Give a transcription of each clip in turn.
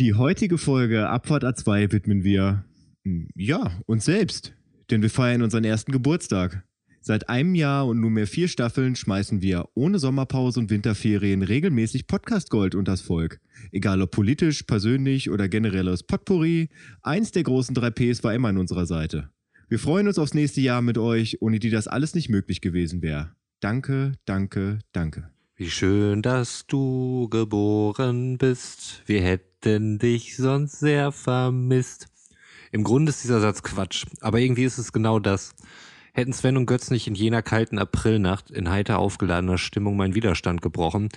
Die heutige Folge Abfahrt A2 widmen wir, hm, ja, uns selbst. Denn wir feiern unseren ersten Geburtstag. Seit einem Jahr und nunmehr vier Staffeln schmeißen wir ohne Sommerpause und Winterferien regelmäßig Podcast Gold unters Volk. Egal ob politisch, persönlich oder generell aus Potpourri, eins der großen drei Ps war immer an unserer Seite. Wir freuen uns aufs nächste Jahr mit euch, ohne die das alles nicht möglich gewesen wäre. Danke, danke, danke. Wie schön, dass du geboren bist. Wir hätten dich sonst sehr vermisst. Im Grunde ist dieser Satz Quatsch, aber irgendwie ist es genau das. Hätten Sven und Götz nicht in jener kalten Aprilnacht in heiter aufgeladener Stimmung meinen Widerstand gebrochen,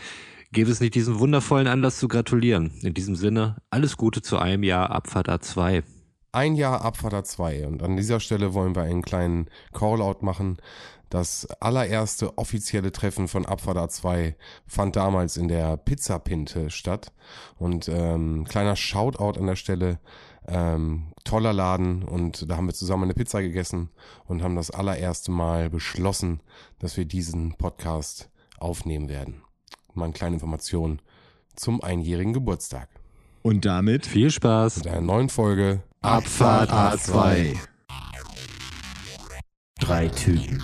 gäbe es nicht diesen wundervollen Anlass zu gratulieren. In diesem Sinne, alles Gute zu einem Jahr Abfahrt A2. Ein Jahr Abfahrt A2 und an dieser Stelle wollen wir einen kleinen Callout machen das allererste offizielle Treffen von Abfahrt A2 fand damals in der Pizzapinte statt. Und ähm, kleiner Shoutout an der Stelle. Ähm, toller Laden und da haben wir zusammen eine Pizza gegessen und haben das allererste Mal beschlossen, dass wir diesen Podcast aufnehmen werden. Mal eine kleine Information zum einjährigen Geburtstag. Und damit viel Spaß mit einer neuen Folge Abfahrt A2. Drei Typen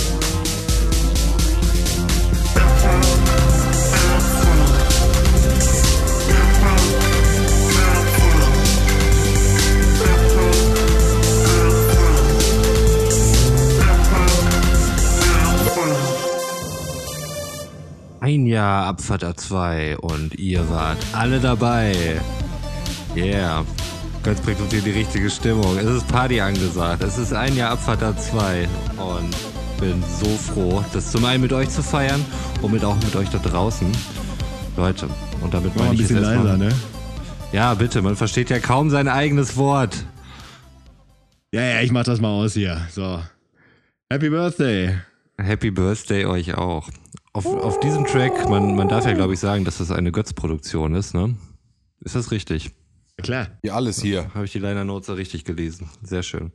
Ein Jahr Abfahrt A2 und ihr wart alle dabei. Yeah. Götz bringt uns hier die richtige Stimmung. Es ist Party angesagt. Es ist ein Jahr Abfahrt A2 und bin so froh, das zum einen mit euch zu feiern und mit auch mit euch da draußen. Leute, und damit meine ich ein bisschen leiser, ne? Ja, bitte, man versteht ja kaum sein eigenes Wort. Ja, ja, ich mach das mal aus hier. So. Happy Birthday. Happy Birthday euch auch. Auf, auf diesem Track, man, man darf ja, glaube ich, sagen, dass das eine Götz-Produktion ist, ne? Ist das richtig? Klar. Ja, alles hier. Habe ich die Liner Notes richtig gelesen. Sehr schön.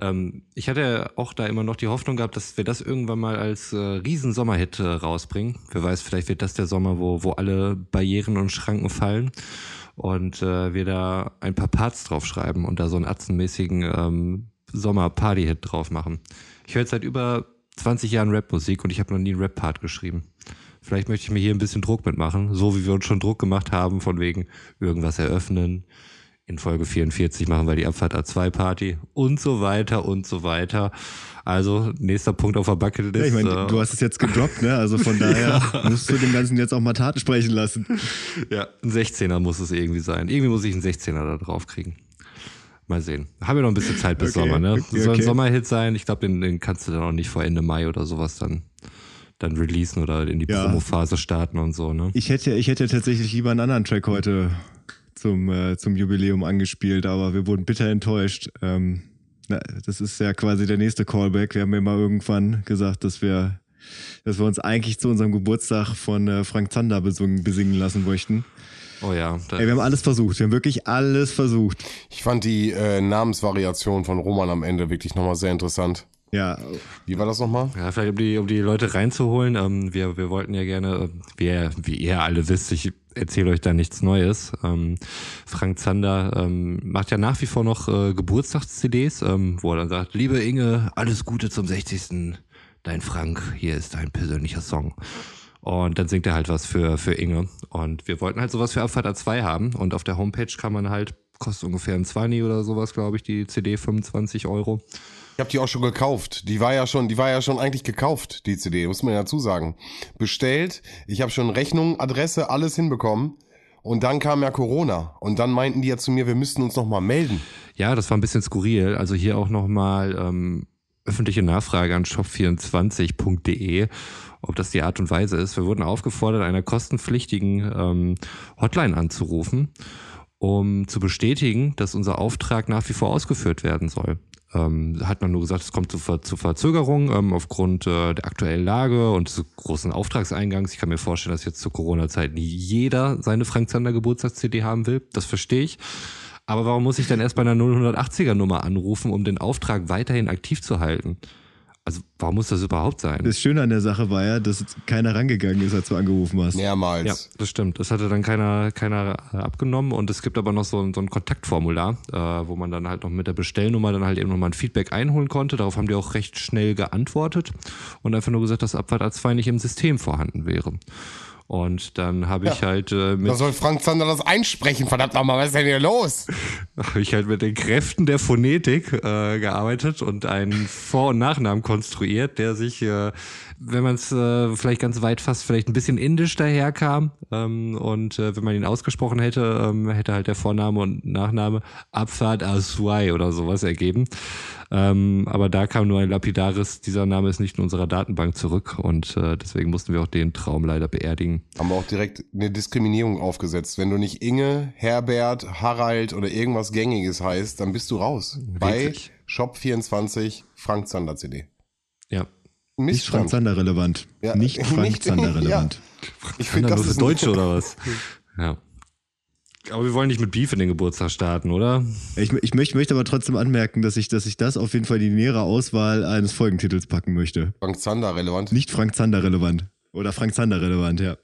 Ähm, ich hatte auch da immer noch die Hoffnung gehabt, dass wir das irgendwann mal als äh, Riesensommerhit äh, rausbringen. Wer weiß, vielleicht wird das der Sommer, wo, wo alle Barrieren und Schranken fallen und äh, wir da ein paar Parts draufschreiben und da so einen atzenmäßigen ähm, Sommer-Party-Hit drauf machen. Ich höre jetzt seit über 20 Jahren Rapmusik und ich habe noch nie einen Rap-Part geschrieben. Vielleicht möchte ich mir hier ein bisschen Druck mitmachen, so wie wir uns schon Druck gemacht haben, von wegen irgendwas eröffnen. In Folge 44 machen wir die Abfahrt A2-Party und so weiter und so weiter. Also, nächster Punkt auf der Bucketlist. Ja, ich meine, du hast es jetzt gedroppt, ne? Also von daher ja. musst du dem Ganzen jetzt auch mal Taten sprechen lassen. Ja, ein 16er muss es irgendwie sein. Irgendwie muss ich einen 16er da drauf kriegen. Mal sehen. Haben wir noch ein bisschen Zeit bis okay, Sommer, ne? Okay, Soll ein Sommerhit sein. Ich glaube, den, den kannst du dann auch nicht vor Ende Mai oder sowas dann dann releasen oder in die ja. Promo-Phase starten und so, ne? Ich hätte, ich hätte tatsächlich lieber einen anderen Track heute zum, äh, zum Jubiläum angespielt, aber wir wurden bitter enttäuscht. Ähm, na, das ist ja quasi der nächste Callback. Wir haben ja mal irgendwann gesagt, dass wir, dass wir uns eigentlich zu unserem Geburtstag von äh, Frank Zander besungen, besingen lassen möchten. Oh ja. Ey, wir haben alles versucht. Wir haben wirklich alles versucht. Ich fand die äh, Namensvariation von Roman am Ende wirklich nochmal sehr interessant. Ja. Wie war das nochmal? Ja, vielleicht um die, um die Leute reinzuholen. Ähm, wir, wir wollten ja gerne, wie ihr, wie ihr alle wisst, ich erzähle euch da nichts Neues. Ähm, Frank Zander ähm, macht ja nach wie vor noch äh, Geburtstags-CDs, ähm, wo er dann sagt, liebe Inge, alles Gute zum 60. Dein Frank, hier ist dein persönlicher Song. Und dann singt er halt was für, für Inge. Und wir wollten halt sowas für Abfahrt A2 haben. Und auf der Homepage kann man halt, kostet ungefähr ein 20 oder sowas, glaube ich, die CD 25 Euro. Ich habe die auch schon gekauft. Die war ja schon, die war ja schon eigentlich gekauft, die CD, muss man ja dazu sagen. Bestellt, ich habe schon Rechnung, Adresse, alles hinbekommen. Und dann kam ja Corona und dann meinten die ja zu mir, wir müssten uns nochmal melden. Ja, das war ein bisschen skurril. Also hier auch nochmal ähm, öffentliche Nachfrage an shop24.de ob das die Art und Weise ist. Wir wurden aufgefordert, einer kostenpflichtigen ähm, Hotline anzurufen. um zu bestätigen, dass unser Auftrag nach wie vor ausgeführt werden soll. Ähm, hat man nur gesagt, es kommt zu, Ver zu Verzögerung ähm, aufgrund äh, der aktuellen Lage und des großen Auftragseingangs. Ich kann mir vorstellen, dass jetzt zur Corona-Zeit nie jeder seine Frank Zander Geburtstags-CD haben will. Das verstehe ich. Aber warum muss ich dann erst bei einer 080er Nummer anrufen, um den Auftrag weiterhin aktiv zu halten? Also warum muss das überhaupt sein? Das Schöne an der Sache war ja, dass keiner rangegangen ist, als du angerufen hast. Mehrmals. Ja, das stimmt. Das hatte dann keiner, keiner äh, abgenommen und es gibt aber noch so ein, so ein Kontaktformular, äh, wo man dann halt noch mit der Bestellnummer dann halt eben nochmal ein Feedback einholen konnte. Darauf haben die auch recht schnell geantwortet und einfach nur gesagt, dass Abfahrt A2 nicht im System vorhanden wäre. Und dann habe ich Ja. halt äh, mit Da soll Frank Zander das einsprechen, verdammt nochmal, was ist denn hier los? habe ich halt mit den Kräften der Phonetik äh, gearbeitet und einen Vor- und Nachnamen konstruiert, der sich, äh, wenn man es äh, vielleicht ganz weit fasst, vielleicht ein bisschen indisch daherkam. Ähm, und äh, wenn man ihn ausgesprochen hätte, ähm, hätte halt der Vorname und Nachname Abfahrt Aswai oder sowas ergeben. Ähm, aber da kam nur ein lapidares, dieser Name ist nicht in unserer Datenbank zurück und äh, deswegen mussten wir auch den Traum leider beerdigen. Haben wir auch direkt eine Diskriminierung aufgesetzt. Wenn du nicht Inge, Herbert, Harald oder irgendwas Gängiges heißt, dann bist du raus. Bei Wirklich? Shop24 Frank Zander CD. Ja. Nicht Frank. Zander relevant. Ja, nicht Frank Zander relevant. Ich finde, das das ist Deutsche oder was? Ja. Aber wir wollen nicht mit Beef in den Geburtstag starten, oder? Ich, ich möchte, möchte aber trotzdem anmerken, dass ich, dass ich das auf jeden Fall in die nähere Auswahl eines Folgentitels packen möchte. Frank Zander relevant. Nicht Frank Zander relevant. Oder Frank Zander relevant, ja.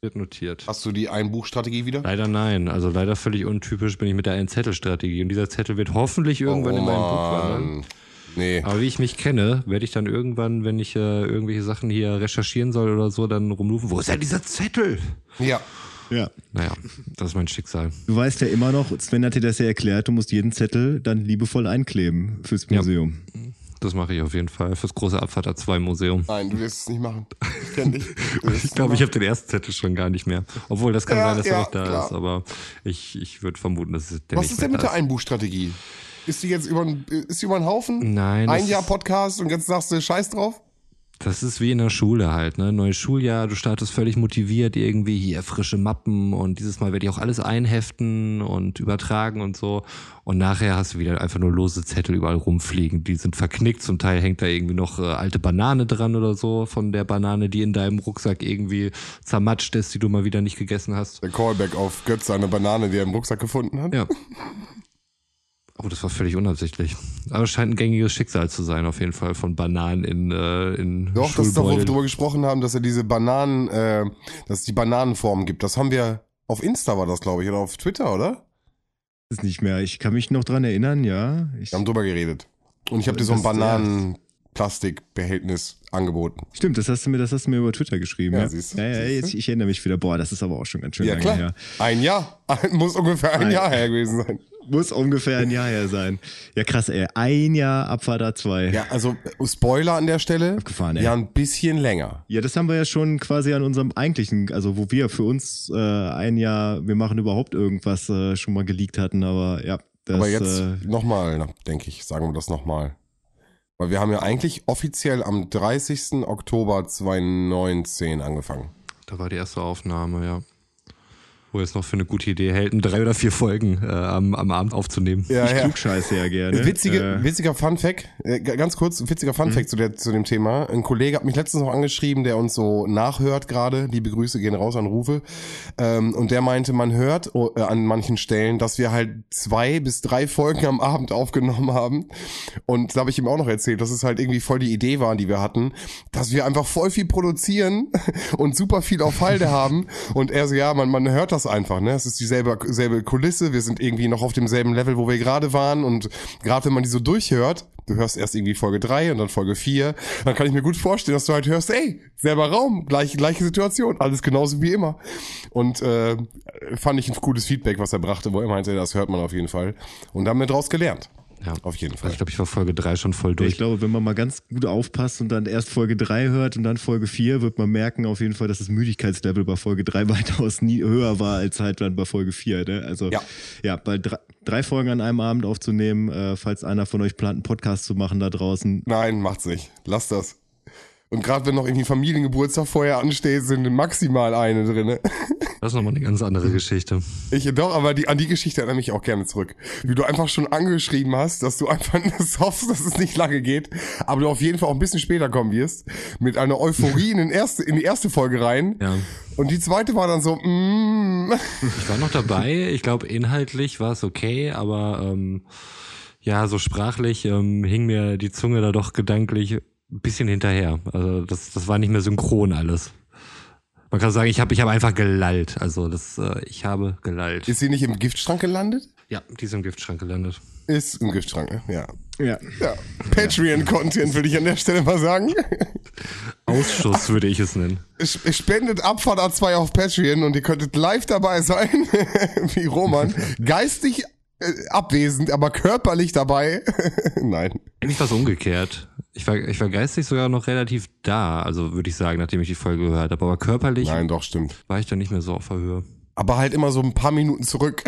Wird notiert. Hast du die Einbuchstrategie wieder? Leider nein. Also leider völlig untypisch bin ich mit der Ein-Zettel-Strategie. Und dieser Zettel wird hoffentlich irgendwann Oh, in meinem Buch wandern. Nee. Aber wie ich mich kenne, werde ich dann irgendwann, wenn ich äh, irgendwelche Sachen hier recherchieren soll oder so, dann rumrufen, wo ist denn dieser Zettel? Ja. Ja. Naja, das ist mein Schicksal. Du weißt ja immer noch, Sven hat dir das ja erklärt, du musst jeden Zettel dann liebevoll einkleben fürs Ja. Museum. Das mache ich auf jeden Fall fürs große Abfahrt A2 Museum. Nein, du wirst es nicht machen. Ich dich. Ich glaube, ich habe den ersten Zettel schon gar nicht mehr. Obwohl, das kann Ja, sein, dass er ja, noch da klar. ist, aber ich, ich würde vermuten, dass es der Was nicht ist denn mit der Einbuchstrategie? Ist die jetzt über, ist die über den Haufen? Nein, Ein Jahr ist- Podcast und jetzt sagst du Scheiß drauf? Das ist wie in der Schule halt, ne? Neues Schuljahr, du startest völlig motiviert irgendwie, hier frische Mappen und dieses Mal werde ich auch alles einheften und übertragen und so. Und nachher hast du wieder einfach nur lose Zettel überall rumfliegen. Die sind verknickt, zum Teil hängt da irgendwie noch äh, alte Banane dran oder so von der Banane, die in deinem Rucksack irgendwie zermatscht ist, die du mal wieder nicht gegessen hast. Der Callback auf Götz, seine Banane, die er im Rucksack gefunden hat. Ja. Oh, das war völlig unabsichtlich. Aber es scheint ein gängiges Schicksal zu sein, auf jeden Fall, von Bananen in, äh, in Doch, das ist doch, wo wir drüber gesprochen haben, dass er diese Bananen, äh, dass es die Bananenform gibt. Das haben wir auf Insta war das, glaube ich, oder auf Twitter, oder? Ist nicht mehr. Ich kann mich noch dran erinnern, ja. Ich, Wir haben drüber geredet. Und ich habe dir so ein Bananenplastikbehältnis angeboten. stimmt, das hast du mir, das hast du mir über Twitter geschrieben. Ja, Ja, siehst du, ja, ja jetzt, ich erinnere mich wieder. Boah, das ist aber auch schon ganz schön Ja, lange klar. her. Ein Jahr. Muss ungefähr ein Ein- Jahr her gewesen sein. Muss ungefähr ein Jahr her sein. Ja, krass, ey. Ein Jahr Abfahrt A2. Ja, also äh, Spoiler an der Stelle. Abgefahren, ey. Ja, ein bisschen länger. Ja, das haben wir ja schon quasi an unserem eigentlichen, also wo wir für uns äh, ein Jahr, wir machen überhaupt irgendwas äh, schon mal geleakt hatten, aber ja. Das, Aber jetzt äh, nochmal, denke ich, sagen wir das nochmal. Weil wir haben ja eigentlich offiziell am 30. Oktober 2019 angefangen. Da war die erste Aufnahme, ja. Wo es noch für eine gute Idee hält, drei oder vier Folgen äh, am, am Abend aufzunehmen. Ja, ich klugscheiße ja gerne. Witzige, Äh, witziger Fun Fact, äh, ganz kurz, witziger Fun Fact zu, der, zu dem Thema. Ein Kollege hat mich letztens noch angeschrieben, der uns so nachhört gerade. Liebe Grüße gehen raus an Rufe. Ähm, und der meinte, man hört oh, äh, an manchen Stellen, dass wir halt zwei bis drei Folgen am Abend aufgenommen haben. Und da habe ich ihm auch noch erzählt, dass es halt irgendwie voll die Idee war, die wir hatten, dass wir einfach voll viel produzieren und super viel auf Halde haben. Und er so, ja, man, man hört das einfach, ne? Es ist dieselbe selbe Kulisse, wir sind irgendwie noch auf demselben Level, wo wir gerade waren. Und gerade wenn man die so durchhört, du hörst erst irgendwie Folge drei und dann Folge vier, dann kann ich mir gut vorstellen, dass du halt hörst, ey, selber Raum, gleiche, gleiche Situation, alles genauso wie immer. Und äh, fand ich ein cooles Feedback, was er brachte, wo er meinte, das hört man auf jeden Fall. Und haben wir draus gelernt. Ja. Auf jeden Also Fall. ich glaube, ich war Folge drei schon voll ich durch. glaube, wenn man mal ganz gut aufpasst und dann erst Folge 3 hört und dann Folge 4, wird man merken auf jeden Fall, dass das Müdigkeitslevel bei Folge 3 weitaus nie höher war als halt dann bei Folge 4. Ne? Also Ja. ja, bei drei, drei Folgen an einem Abend aufzunehmen, äh, falls einer von euch plant, einen Podcast zu machen da draußen. Nein, macht's nicht. Lass das. Und gerade wenn noch irgendwie Familiengeburtstag vorher ansteht, sind maximal eine drin. Das ist nochmal eine ganz andere Geschichte. Ich doch, aber die, an die Geschichte erinnere mich auch gerne zurück. Wie du einfach schon angeschrieben hast, dass du einfach das hoffst, dass es nicht lange geht, aber du auf jeden Fall auch ein bisschen später kommen wirst. Mit einer Euphorie in, den erste, in die erste Folge rein. Ja. Und die zweite war dann so, mm. Ich war noch dabei. Ich glaube, inhaltlich war es okay, aber ähm, ja, so sprachlich ähm, hing mir die Zunge da doch gedanklich ein bisschen hinterher. Also das, das war nicht mehr synchron alles. Man kann sagen, ich habe ich hab einfach gelallt. Also das, äh, ich habe gelallt. Ist sie nicht im Giftschrank gelandet? Ja, die ist im Giftschrank gelandet. Ist im Giftschrank, ne? ja. Ja. Ja, Patreon-Content würde ich an der Stelle mal sagen. Ausschuss würde ich es nennen. Sp- Spendet Abfahrt A2 auf Patreon und ihr könntet live dabei sein, wie Roman. Geistig abwesend, aber körperlich dabei. Nein. Eigentlich war es umgekehrt. Ich war, ich war geistig sogar noch relativ da, also würde ich sagen, nachdem ich die Folge gehört habe. Aber körperlich Nein, doch, stimmt. war ich dann nicht mehr so auf der Höhe. Aber halt immer so ein paar Minuten zurück.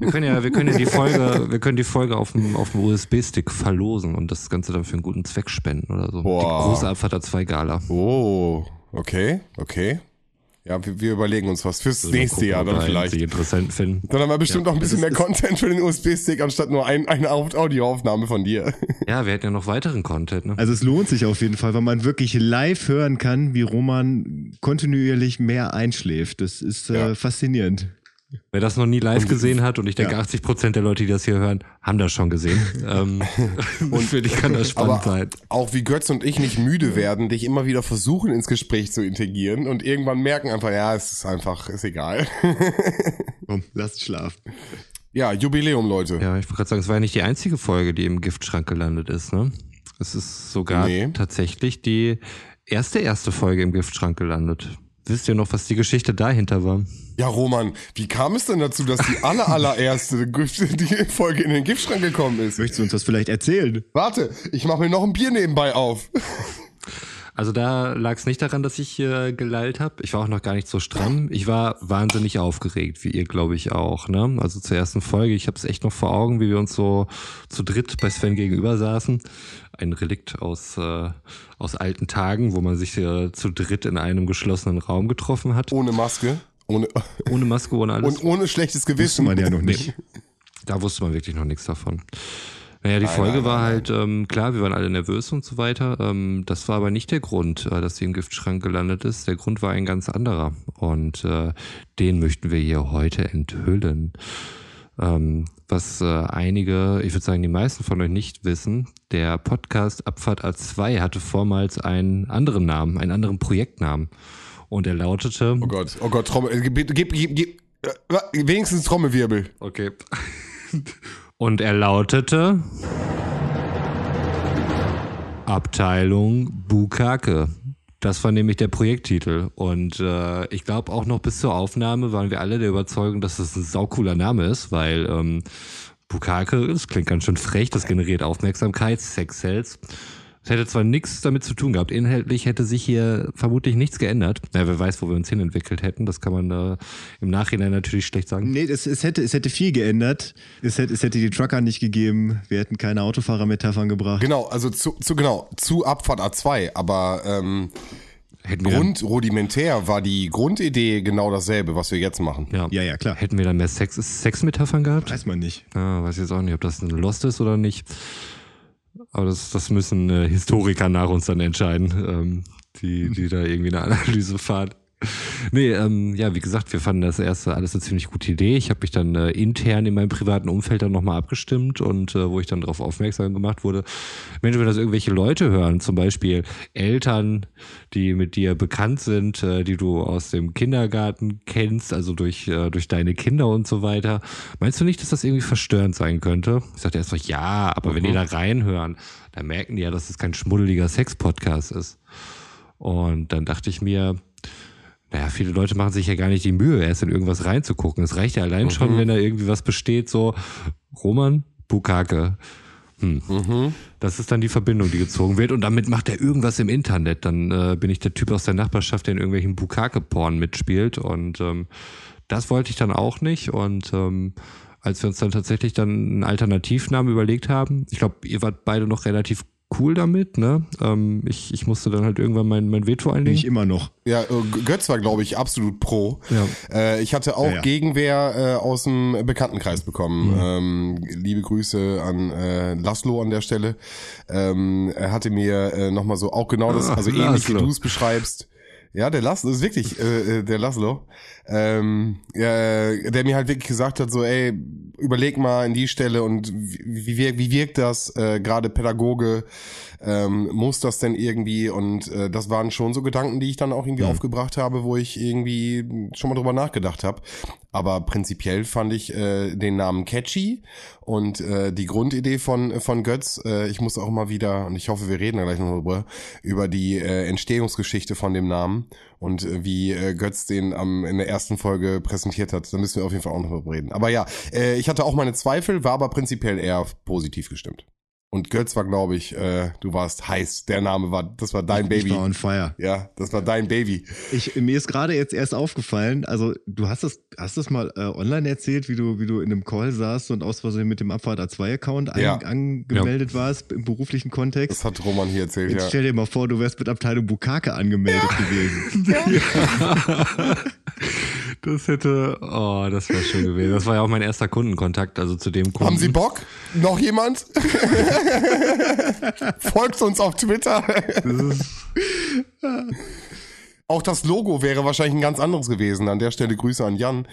Wir können ja, wir können ja die Folge, wir können die Folge auf dem, auf dem USB-Stick verlosen und das Ganze dann für einen guten Zweck spenden oder so. Boah. Die große Abfahrt 2 Gala. Oh, okay, okay. Ja, wir, wir überlegen uns was fürs Also nächste gucken, Jahr dann vielleicht. interessant finden. Dann haben wir bestimmt Ja, noch ein bisschen mehr Content für den USB-Stick, anstatt nur ein, eine Au- Audioaufnahme von dir. Ja, wir hätten ja noch weiteren Content, ne? Also es lohnt sich auf jeden Fall, weil man wirklich live hören kann, wie Roman kontinuierlich mehr einschläft. Das ist äh, Ja. faszinierend. Wer das noch nie live gesehen hat, und ich denke, Ja. 80 Prozent der Leute, die das hier hören, haben das schon gesehen. ähm, und für die kann das spannend Aber sein. auch wie Götz und ich nicht müde werden, dich immer wieder versuchen ins Gespräch zu integrieren und irgendwann merken einfach, ja, es ist einfach, ist egal. Komm, lasst schlafen. ja, Jubiläum, Leute. Ja, ich wollte gerade sagen, es war ja nicht die einzige Folge, die im Giftschrank gelandet ist, ne? Es ist sogar Nee. tatsächlich die erste, erste Folge im Giftschrank gelandet. Wisst ihr noch, was die Geschichte dahinter war? Ja, Roman, wie kam es denn dazu, dass die aller, allererste die Folge in den Giftschrank gekommen ist? Möchtest du uns das vielleicht erzählen? Warte, ich mache mir noch ein Bier nebenbei auf. Also da lag es nicht daran, dass ich äh, gelallt habe. Ich war auch noch gar nicht so stramm. Ich war wahnsinnig aufgeregt, wie ihr, glaube ich, auch. Ne? Also zur ersten Folge. Ich habe es echt noch vor Augen, wie wir uns so zu dritt bei Sven gegenüber saßen. Ein Relikt aus, äh, aus alten Tagen, wo man sich äh, zu dritt in einem geschlossenen Raum getroffen hat. Ohne Maske. Ohne, Ohne Maske, ohne alles. und ohne schlechtes Wusste Gewissen. man ja noch nicht. Da wusste man wirklich noch nichts davon. Naja, die Nein, Folge nein, war nein, halt, ähm, klar, wir waren alle nervös und so weiter. Ähm, das war aber nicht der Grund, äh, dass sie im Giftschrank gelandet ist. Der Grund war ein ganz anderer. Und äh, den möchten wir hier heute enthüllen. Ähm, was äh, einige, ich würde sagen, die meisten von euch nicht wissen, der Podcast Abfahrt A2 hatte vormals einen anderen Namen, einen anderen Projektnamen. Und er lautete. Oh Gott, oh Gott, Trommel, äh, gib, gib, gib, gib äh, wenigstens Trommelwirbel. Okay. Und er lautete Abteilung Bukake. Das war nämlich der Projekttitel. Und äh, ich glaube auch noch bis zur Aufnahme waren wir alle der Überzeugung, dass das ein saucooler Name ist, weil ähm, Bukake, das klingt ganz schön frech, das generiert Aufmerksamkeit, Sex Sales. Es hätte zwar nichts damit zu tun gehabt, inhaltlich hätte sich hier vermutlich nichts geändert. Na, wer weiß, wo wir uns hinentwickelt hätten, das kann man äh, im Nachhinein natürlich schlecht sagen. Nee, es, es, hätte, es hätte viel geändert. Es hätte, es hätte die Trucker nicht gegeben. Wir hätten keine Autofahrermetaphern gebracht. Genau, also zu, zu genau, zu Abfahrt A2, aber ähm, Hätten wir dann- Grund, rudimentär war die Grundidee genau dasselbe, was wir jetzt machen. Ja. Ja, ja, klar. Hätten wir dann mehr Sex Sexmetaphern gehabt? Weiß man nicht. Ja, weiß jetzt auch nicht, ob das ein Lost ist oder nicht. Aber das, das müssen äh, Historiker nach uns dann entscheiden, ähm, die, die da irgendwie eine Analyse fahren. Nee, ähm, ja, wie gesagt, wir fanden das erste alles eine ziemlich gute Idee. Ich habe mich dann äh, intern in meinem privaten Umfeld dann nochmal abgestimmt und äh, wo ich dann darauf aufmerksam gemacht wurde, Mensch, wenn das irgendwelche Leute hören, zum Beispiel Eltern, die mit dir bekannt sind, äh, die du aus dem Kindergarten kennst, also durch, äh, durch deine Kinder und so weiter, meinst du nicht, dass das irgendwie verstörend sein könnte? Ich sagte erst so, ja, aber wenn die da reinhören, dann merken die ja, dass es kein schmuddeliger Sex-Podcast ist. Und dann dachte ich mir, naja, viele Leute machen sich ja gar nicht die Mühe, erst in irgendwas reinzugucken. Es reicht ja allein schon, wenn da irgendwie was besteht, so Roman Bukake. Hm. Das ist dann die Verbindung, die gezogen wird. Und damit macht er irgendwas im Internet. Dann äh, bin ich der Typ aus der Nachbarschaft, der in irgendwelchen Bukake-Porn mitspielt. Und ähm, das wollte ich dann auch nicht. Und ähm, als wir uns dann tatsächlich dann einen Alternativnamen überlegt haben, ich glaube, ihr wart beide noch relativ cool damit, ne? Ähm, ich, ich musste dann halt irgendwann mein, mein Veto einlegen. immer noch. Ja, äh, Götz war, glaube ich, absolut pro. Ja. Äh, ich hatte auch Ja, ja. Gegenwehr äh, aus dem Bekanntenkreis bekommen. Mhm. Ähm, liebe Grüße an äh, Laszlo an der Stelle. Ähm, er hatte mir äh, nochmal so auch genau das, Ah, also ähnlich wie du es beschreibst. Ja, der Laszlo, ist wirklich äh, äh, der Laszlo. Ähm, ja, der mir halt wirklich gesagt hat, so, ey, überleg mal an die Stelle und wie, wie, wirkt- wie wirkt das, äh, gerade Pädagoge, ähm, muss das denn irgendwie und äh, das waren schon so Gedanken, die ich dann auch irgendwie aufgebracht habe, wo ich irgendwie schon mal drüber nachgedacht habe. Aber prinzipiell fand ich äh, den Namen catchy und äh, die Grundidee von von Götz. Äh, ich muss auch mal wieder und ich hoffe, wir reden da gleich noch drüber über die äh, Entstehungsgeschichte von dem Namen und äh, wie äh, Götz den am in der ersten Folge präsentiert hat. Da müssen wir auf jeden Fall auch noch drüber reden. Aber ja, äh, ich hatte auch meine Zweifel, war aber prinzipiell eher positiv gestimmt. Und Götz war, glaube ich, äh, du warst heiß. Der Name war, das war dein Baby. Ich war on fire. Ja, das war dein Baby. Ich, mir ist gerade jetzt erst aufgefallen, also du hast das, hast das mal äh, online erzählt, wie du, wie du in einem Call saßt und aus Versehen mit dem Abfahrt A2-Account Ja. angemeldet warst im beruflichen Kontext. Das hat Roman hier erzählt, Jetzt ja. stell dir mal vor, du wärst mit Abteilung Bukake angemeldet gewesen. Das hätte, oh, das wäre schön gewesen. Das war ja auch mein erster Kundenkontakt, also zu dem Kunden. Haben Sie Bock? Noch jemand? Folgt uns auf Twitter. Auch das Logo wäre wahrscheinlich ein ganz anderes gewesen. An der Stelle Grüße an Jan.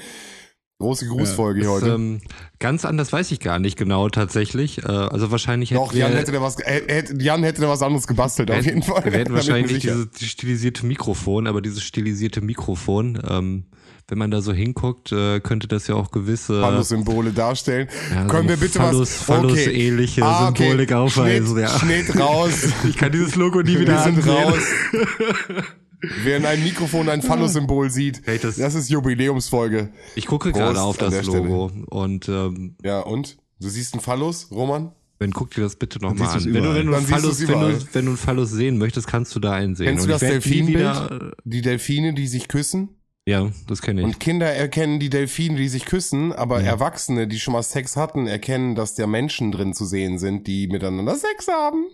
Große Grußfolge hier Das, heute. ähm, ganz anders weiß ich gar nicht genau tatsächlich. Äh, also wahrscheinlich Doch, hätten Jan wir, hätte da was, hätte, Jan hätte da was anderes gebastelt, auf jeden Fall. Wir hätten wahrscheinlich dieses stilisierte Mikrofon, aber dieses stilisierte Mikrofon, ähm, wenn man da so hinguckt, äh, könnte das ja auch gewisse Phallus-Symbole darstellen. Ja, Können so wir bitte Phallus- was? Phallus-ähnliche Symbolik aufweisen, Schnitt, ja. Schnitt raus. Ich kann dieses Logo nie wieder Wir sind ansehen. raus. Wer in einem Mikrofon ein Phallus-Symbol sieht, Hey, das- das ist Jubiläumsfolge. Ich gucke Prost gerade auf das Logo und ähm, Ja, und? Du siehst einen Phallus, Roman? wenn guck dir das bitte nochmal an. Wenn du, wenn, du Dann einen Phallus, wenn, du, wenn du einen Phallus sehen möchtest, kannst du da einsehen. Kennst Und du das Delfinbild? Die Delfine, die sich küssen? Ja, das kenne ich. Und Kinder erkennen die Delfine, die sich küssen, aber Erwachsene, die schon mal Sex hatten, erkennen, dass da Menschen drin zu sehen sind, die miteinander Sex haben.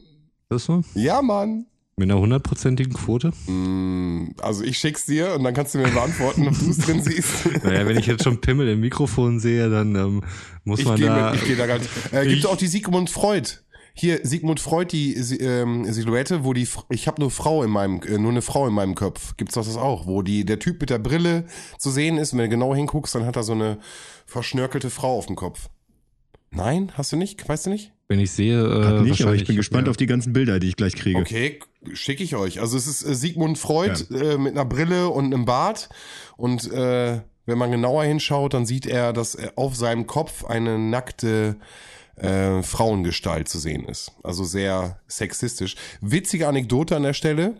das so? Ja, Mann. Mit einer hundertprozentigen Quote? Mm, Also ich schick's dir und dann kannst du mir beantworten, ob du es drin siehst. Naja, wenn ich jetzt schon Pimmel im Mikrofon sehe, dann ähm, muss Ich man gehe da. ich geh da gar nicht. Äh, gibt auch die Sigmund Freud. Hier, Sigmund Freud, die ähm, Silhouette, wo die, ich habe nur Frau in meinem, äh, nur eine Frau in meinem Kopf. Gibt's das auch, wo die, der Typ mit der Brille zu sehen ist. Und wenn du genau hinguckst, dann hat er so eine verschnörkelte Frau auf dem Kopf. Nein, hast du nicht? Weißt du nicht? Wenn ich sehe, äh, nicht, aber ich bin gespannt ja. auf die ganzen Bilder, die ich gleich kriege. Okay, schicke ich euch. Also es ist äh, Sigmund Freud äh, mit einer Brille und einem Bart. Und äh, wenn man genauer hinschaut, dann sieht er, dass er auf seinem Kopf eine nackte äh, Frauengestalt zu sehen ist. Also sehr sexistisch. Witzige Anekdote an der Stelle.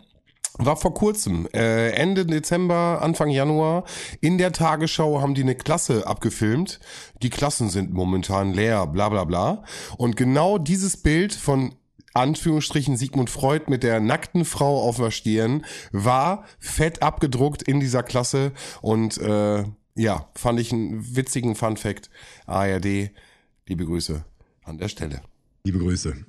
War vor kurzem, äh, Ende Dezember, Anfang Januar, in der Tagesschau haben die eine Klasse abgefilmt. Die Klassen sind momentan leer, bla bla bla. Und genau dieses Bild von Anführungsstrichen Sigmund Freud mit der nackten Frau auf der Stirn war fett abgedruckt in dieser Klasse und äh, ja, fand ich einen witzigen Fun Fact. ARD, liebe Grüße an der Stelle. Liebe Grüße.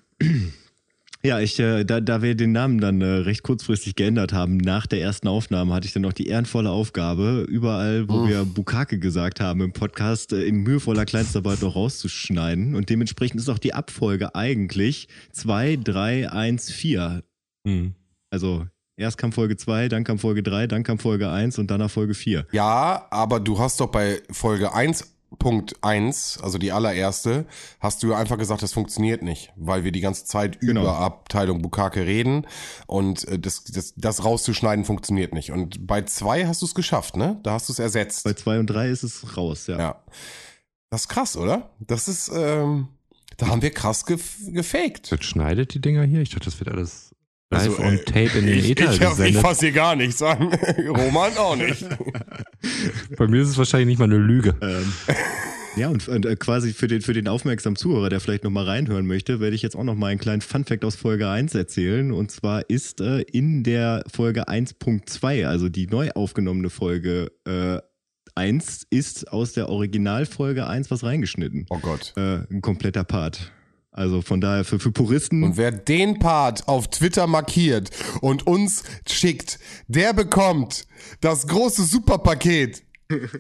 Ja, ich, äh, da, da wir den Namen dann äh, recht kurzfristig geändert haben, nach der ersten Aufnahme hatte ich dann noch die ehrenvolle Aufgabe, überall, wo wir Bukake gesagt haben im Podcast, äh, in mühevoller Kleinstarbeit noch rauszuschneiden. Und dementsprechend ist auch die Abfolge eigentlich 2, 3, 1, 4. Hm. Also erst kam Folge 2, dann kam Folge 3, dann kam Folge 1 und danach Folge 4. Ja, aber du hast doch bei Folge 1.1, also die allererste, hast du einfach gesagt, das funktioniert nicht, weil wir die ganze Zeit Genau. über Abteilung Bukake reden und äh, das, das, das rauszuschneiden funktioniert nicht. Und bei zwei hast du es geschafft, ne? Da hast du es ersetzt. Bei 2 und 3 ist es raus, ja. Ja. Das ist krass, oder? Das ist, ähm, da haben wir krass gef gefaked. Das schneidet die Dinger hier? Ich dachte, das wird alles live Also, on äh, tape in den Ich, Ether ich, ich gesendet. fass hier gar nichts an. Roman auch nicht. Bei mir ist es wahrscheinlich nicht mal eine Lüge. Ähm, ja, und, und äh, quasi für den, für den aufmerksamen Zuhörer, der vielleicht nochmal reinhören möchte, werde ich jetzt auch nochmal einen kleinen Funfact aus Folge 1 erzählen. Und zwar ist äh, in der Folge 1.2, also die neu aufgenommene Folge äh, 1, ist aus der Originalfolge 1 was reingeschnitten. Oh Gott. Äh, ein kompletter Part. Also von daher für, für Puristen. Und wer den Part auf Twitter markiert und uns schickt, der bekommt das große Superpaket.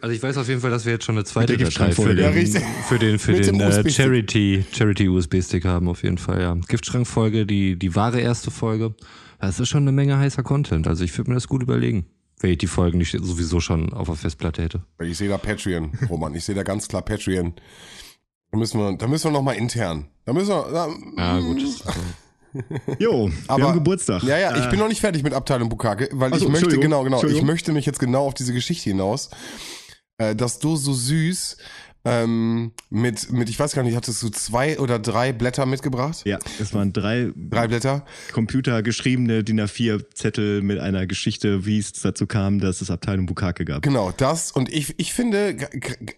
Also ich weiß auf jeden Fall, dass wir jetzt schon eine zweite Datei für Giftschrankfolge. den, für den, für Mit den äh. Charity, Charity USB-Stick haben, auf jeden Fall, ja. Giftschrankfolge, die, die wahre erste Folge. Das ist schon eine Menge heißer Content. Also ich würde mir das gut überlegen, wenn ich die Folgen nicht sowieso schon auf der Festplatte hätte. Ich sehe da Patreon, Roman. Ich sehe da ganz klar Patreon. Da müssen wir, da müssen wir noch mal intern. Da müssen wir, da, Ja, gut. Jo, wir Aber- haben Geburtstag. Ja, ja, ich Äh, bin noch nicht fertig mit Abteilung Bukake, weil Ach ich möchte, genau, genau, ich möchte mich jetzt genau auf diese Geschichte hinaus, äh, dass du so süß ähm, mit, mit, ich weiß gar nicht, hattest du zwei oder drei Blätter mitgebracht? Ja, es waren drei Drei Blätter? computergeschriebene DIN A4 Zettel mit einer Geschichte, wie es dazu kam, dass es Abteilung Bukake gab. Genau, das. Und ich, ich finde,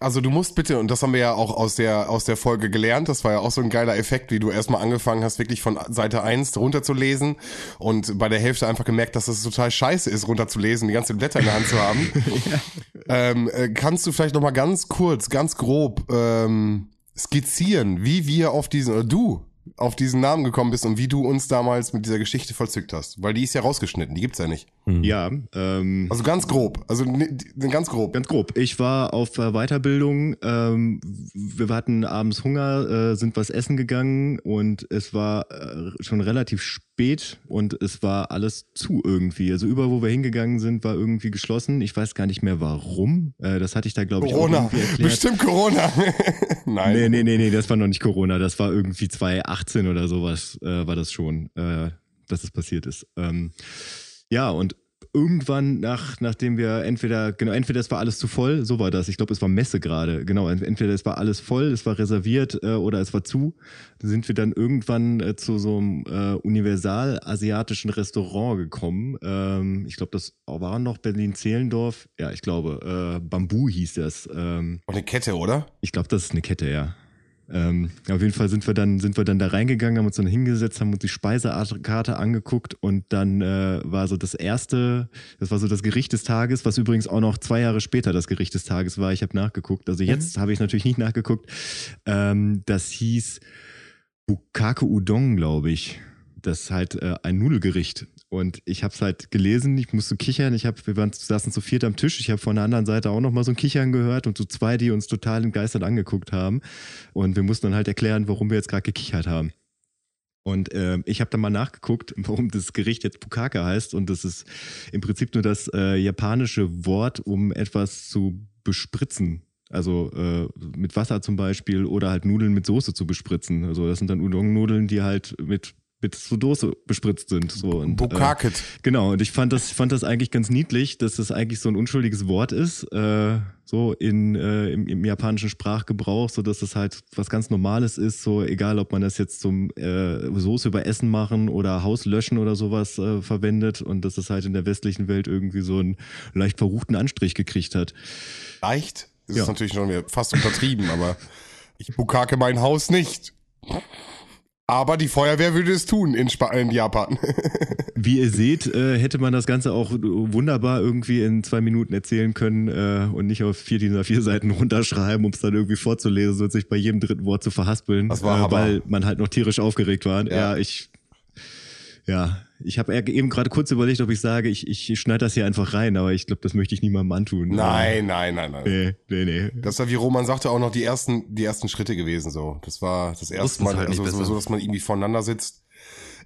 also du musst bitte, und das haben wir ja auch aus der, aus der Folge gelernt, das war ja auch so ein geiler Effekt, wie du erstmal angefangen hast, wirklich von Seite 1 runterzulesen und bei der Hälfte einfach gemerkt, dass es total scheiße ist, runterzulesen, die ganzen Blätter in der Hand zu haben. ähm, äh, kannst du vielleicht nochmal ganz kurz, ganz grob ähm, skizzieren, wie wir auf diesen, oder du auf diesen Namen gekommen bist und wie du uns damals mit dieser Geschichte vollzückt hast? Weil die ist ja rausgeschnitten, die gibt's ja nicht. Ja, ähm, Also ganz grob, also ne- ganz grob. Ganz grob. Ich war auf äh, Weiterbildung. Ähm, wir hatten abends Hunger, äh, sind was essen gegangen und es war äh, schon relativ spät und es war alles zu irgendwie. Also überall, wo wir hingegangen sind, war irgendwie geschlossen. Ich weiß gar nicht mehr warum. Äh, das hatte ich da, glaube ich, auch Corona, irgendwie erklärt. bestimmt Corona. Nein. Nee, nee, nee, nee, das war noch nicht Corona. Das war irgendwie 2018 oder sowas, äh, war das schon, äh, dass es passiert ist. Ähm, ja, und irgendwann nach, nachdem wir entweder, genau, entweder es war alles zu voll, so war das. Ich glaube, es war Messe gerade, genau. ent- Entweder es war alles voll, es war reserviert äh, oder es war zu. Sind wir dann irgendwann äh, zu so einem äh, universal-asiatischen Restaurant gekommen. Ähm, ich glaube, das war noch Berlin-Zehlendorf. Ja, ich glaube, äh, Bambu hieß das. Ähm, Und eine Kette, oder? ich glaube, das ist eine Kette, ja. Ähm, auf jeden Fall sind wir dann sind wir dann da reingegangen, haben uns dann hingesetzt, haben uns die Speisekarte angeguckt und dann äh, war so das erste, das war so das Gericht des Tages, was übrigens auch noch zwei Jahre später das Gericht des Tages war. Ich habe nachgeguckt, also jetzt habe ich natürlich nicht nachgeguckt. Ähm, das hieß Bukake Udon, glaube ich. Das ist halt äh, ein Nudelgericht. Und ich habe es halt gelesen, ich musste kichern. Ich hab, wir waren, saßen zu viert am Tisch. Ich habe von der anderen Seite auch noch mal so ein Kichern gehört und so zwei, die uns total entgeistert angeguckt haben. Und wir mussten dann halt erklären, warum wir jetzt gerade gekichert haben. Und ähm, ich habe dann mal nachgeguckt, warum das Gericht jetzt Bukake heißt. Und das ist im Prinzip nur das äh, japanische Wort, um etwas zu bespritzen. Also äh, mit Wasser zum Beispiel oder halt Nudeln mit Soße zu bespritzen. Also das sind dann Udon-Nudeln, die halt mit mit so Dose bespritzt sind. So, und, äh, Bukaket. Genau, und ich fand das, fand das eigentlich ganz niedlich, dass das eigentlich so ein unschuldiges Wort ist, äh, so in, äh, im, im japanischen Sprachgebrauch, so dass das halt was ganz Normales ist, so egal, ob man das jetzt zum äh, Soße über Essen machen oder Haus löschen oder sowas äh, verwendet und dass das halt in der westlichen Welt irgendwie so einen leicht verruchten Anstrich gekriegt hat. Leicht? Das Ja. ist natürlich schon fast untertrieben, aber ich bukake mein Haus nicht. Aber die Feuerwehr würde es tun in, Spa in Japan. Wie ihr seht, äh, hätte man das Ganze auch wunderbar irgendwie in zwei Minuten erzählen können äh, und nicht auf vier dieser vier Seiten runterschreiben, um es dann irgendwie vorzulesen und sich bei jedem dritten Wort zu verhaspeln, Das war äh, weil man halt noch tierisch aufgeregt war. Ja. Ja, ich, ja, ich habe eben gerade kurz überlegt, ob ich sage, ich, ich schneide das hier einfach rein, aber ich glaube, das möchte ich niemandem antun. nein, nein, nein, nein. Nee, nee, nee. Das war, wie Roman sagte, auch noch die ersten, die ersten Schritte gewesen, so. Das war das erste Mal, halt also so, so, dass man irgendwie voneinander sitzt.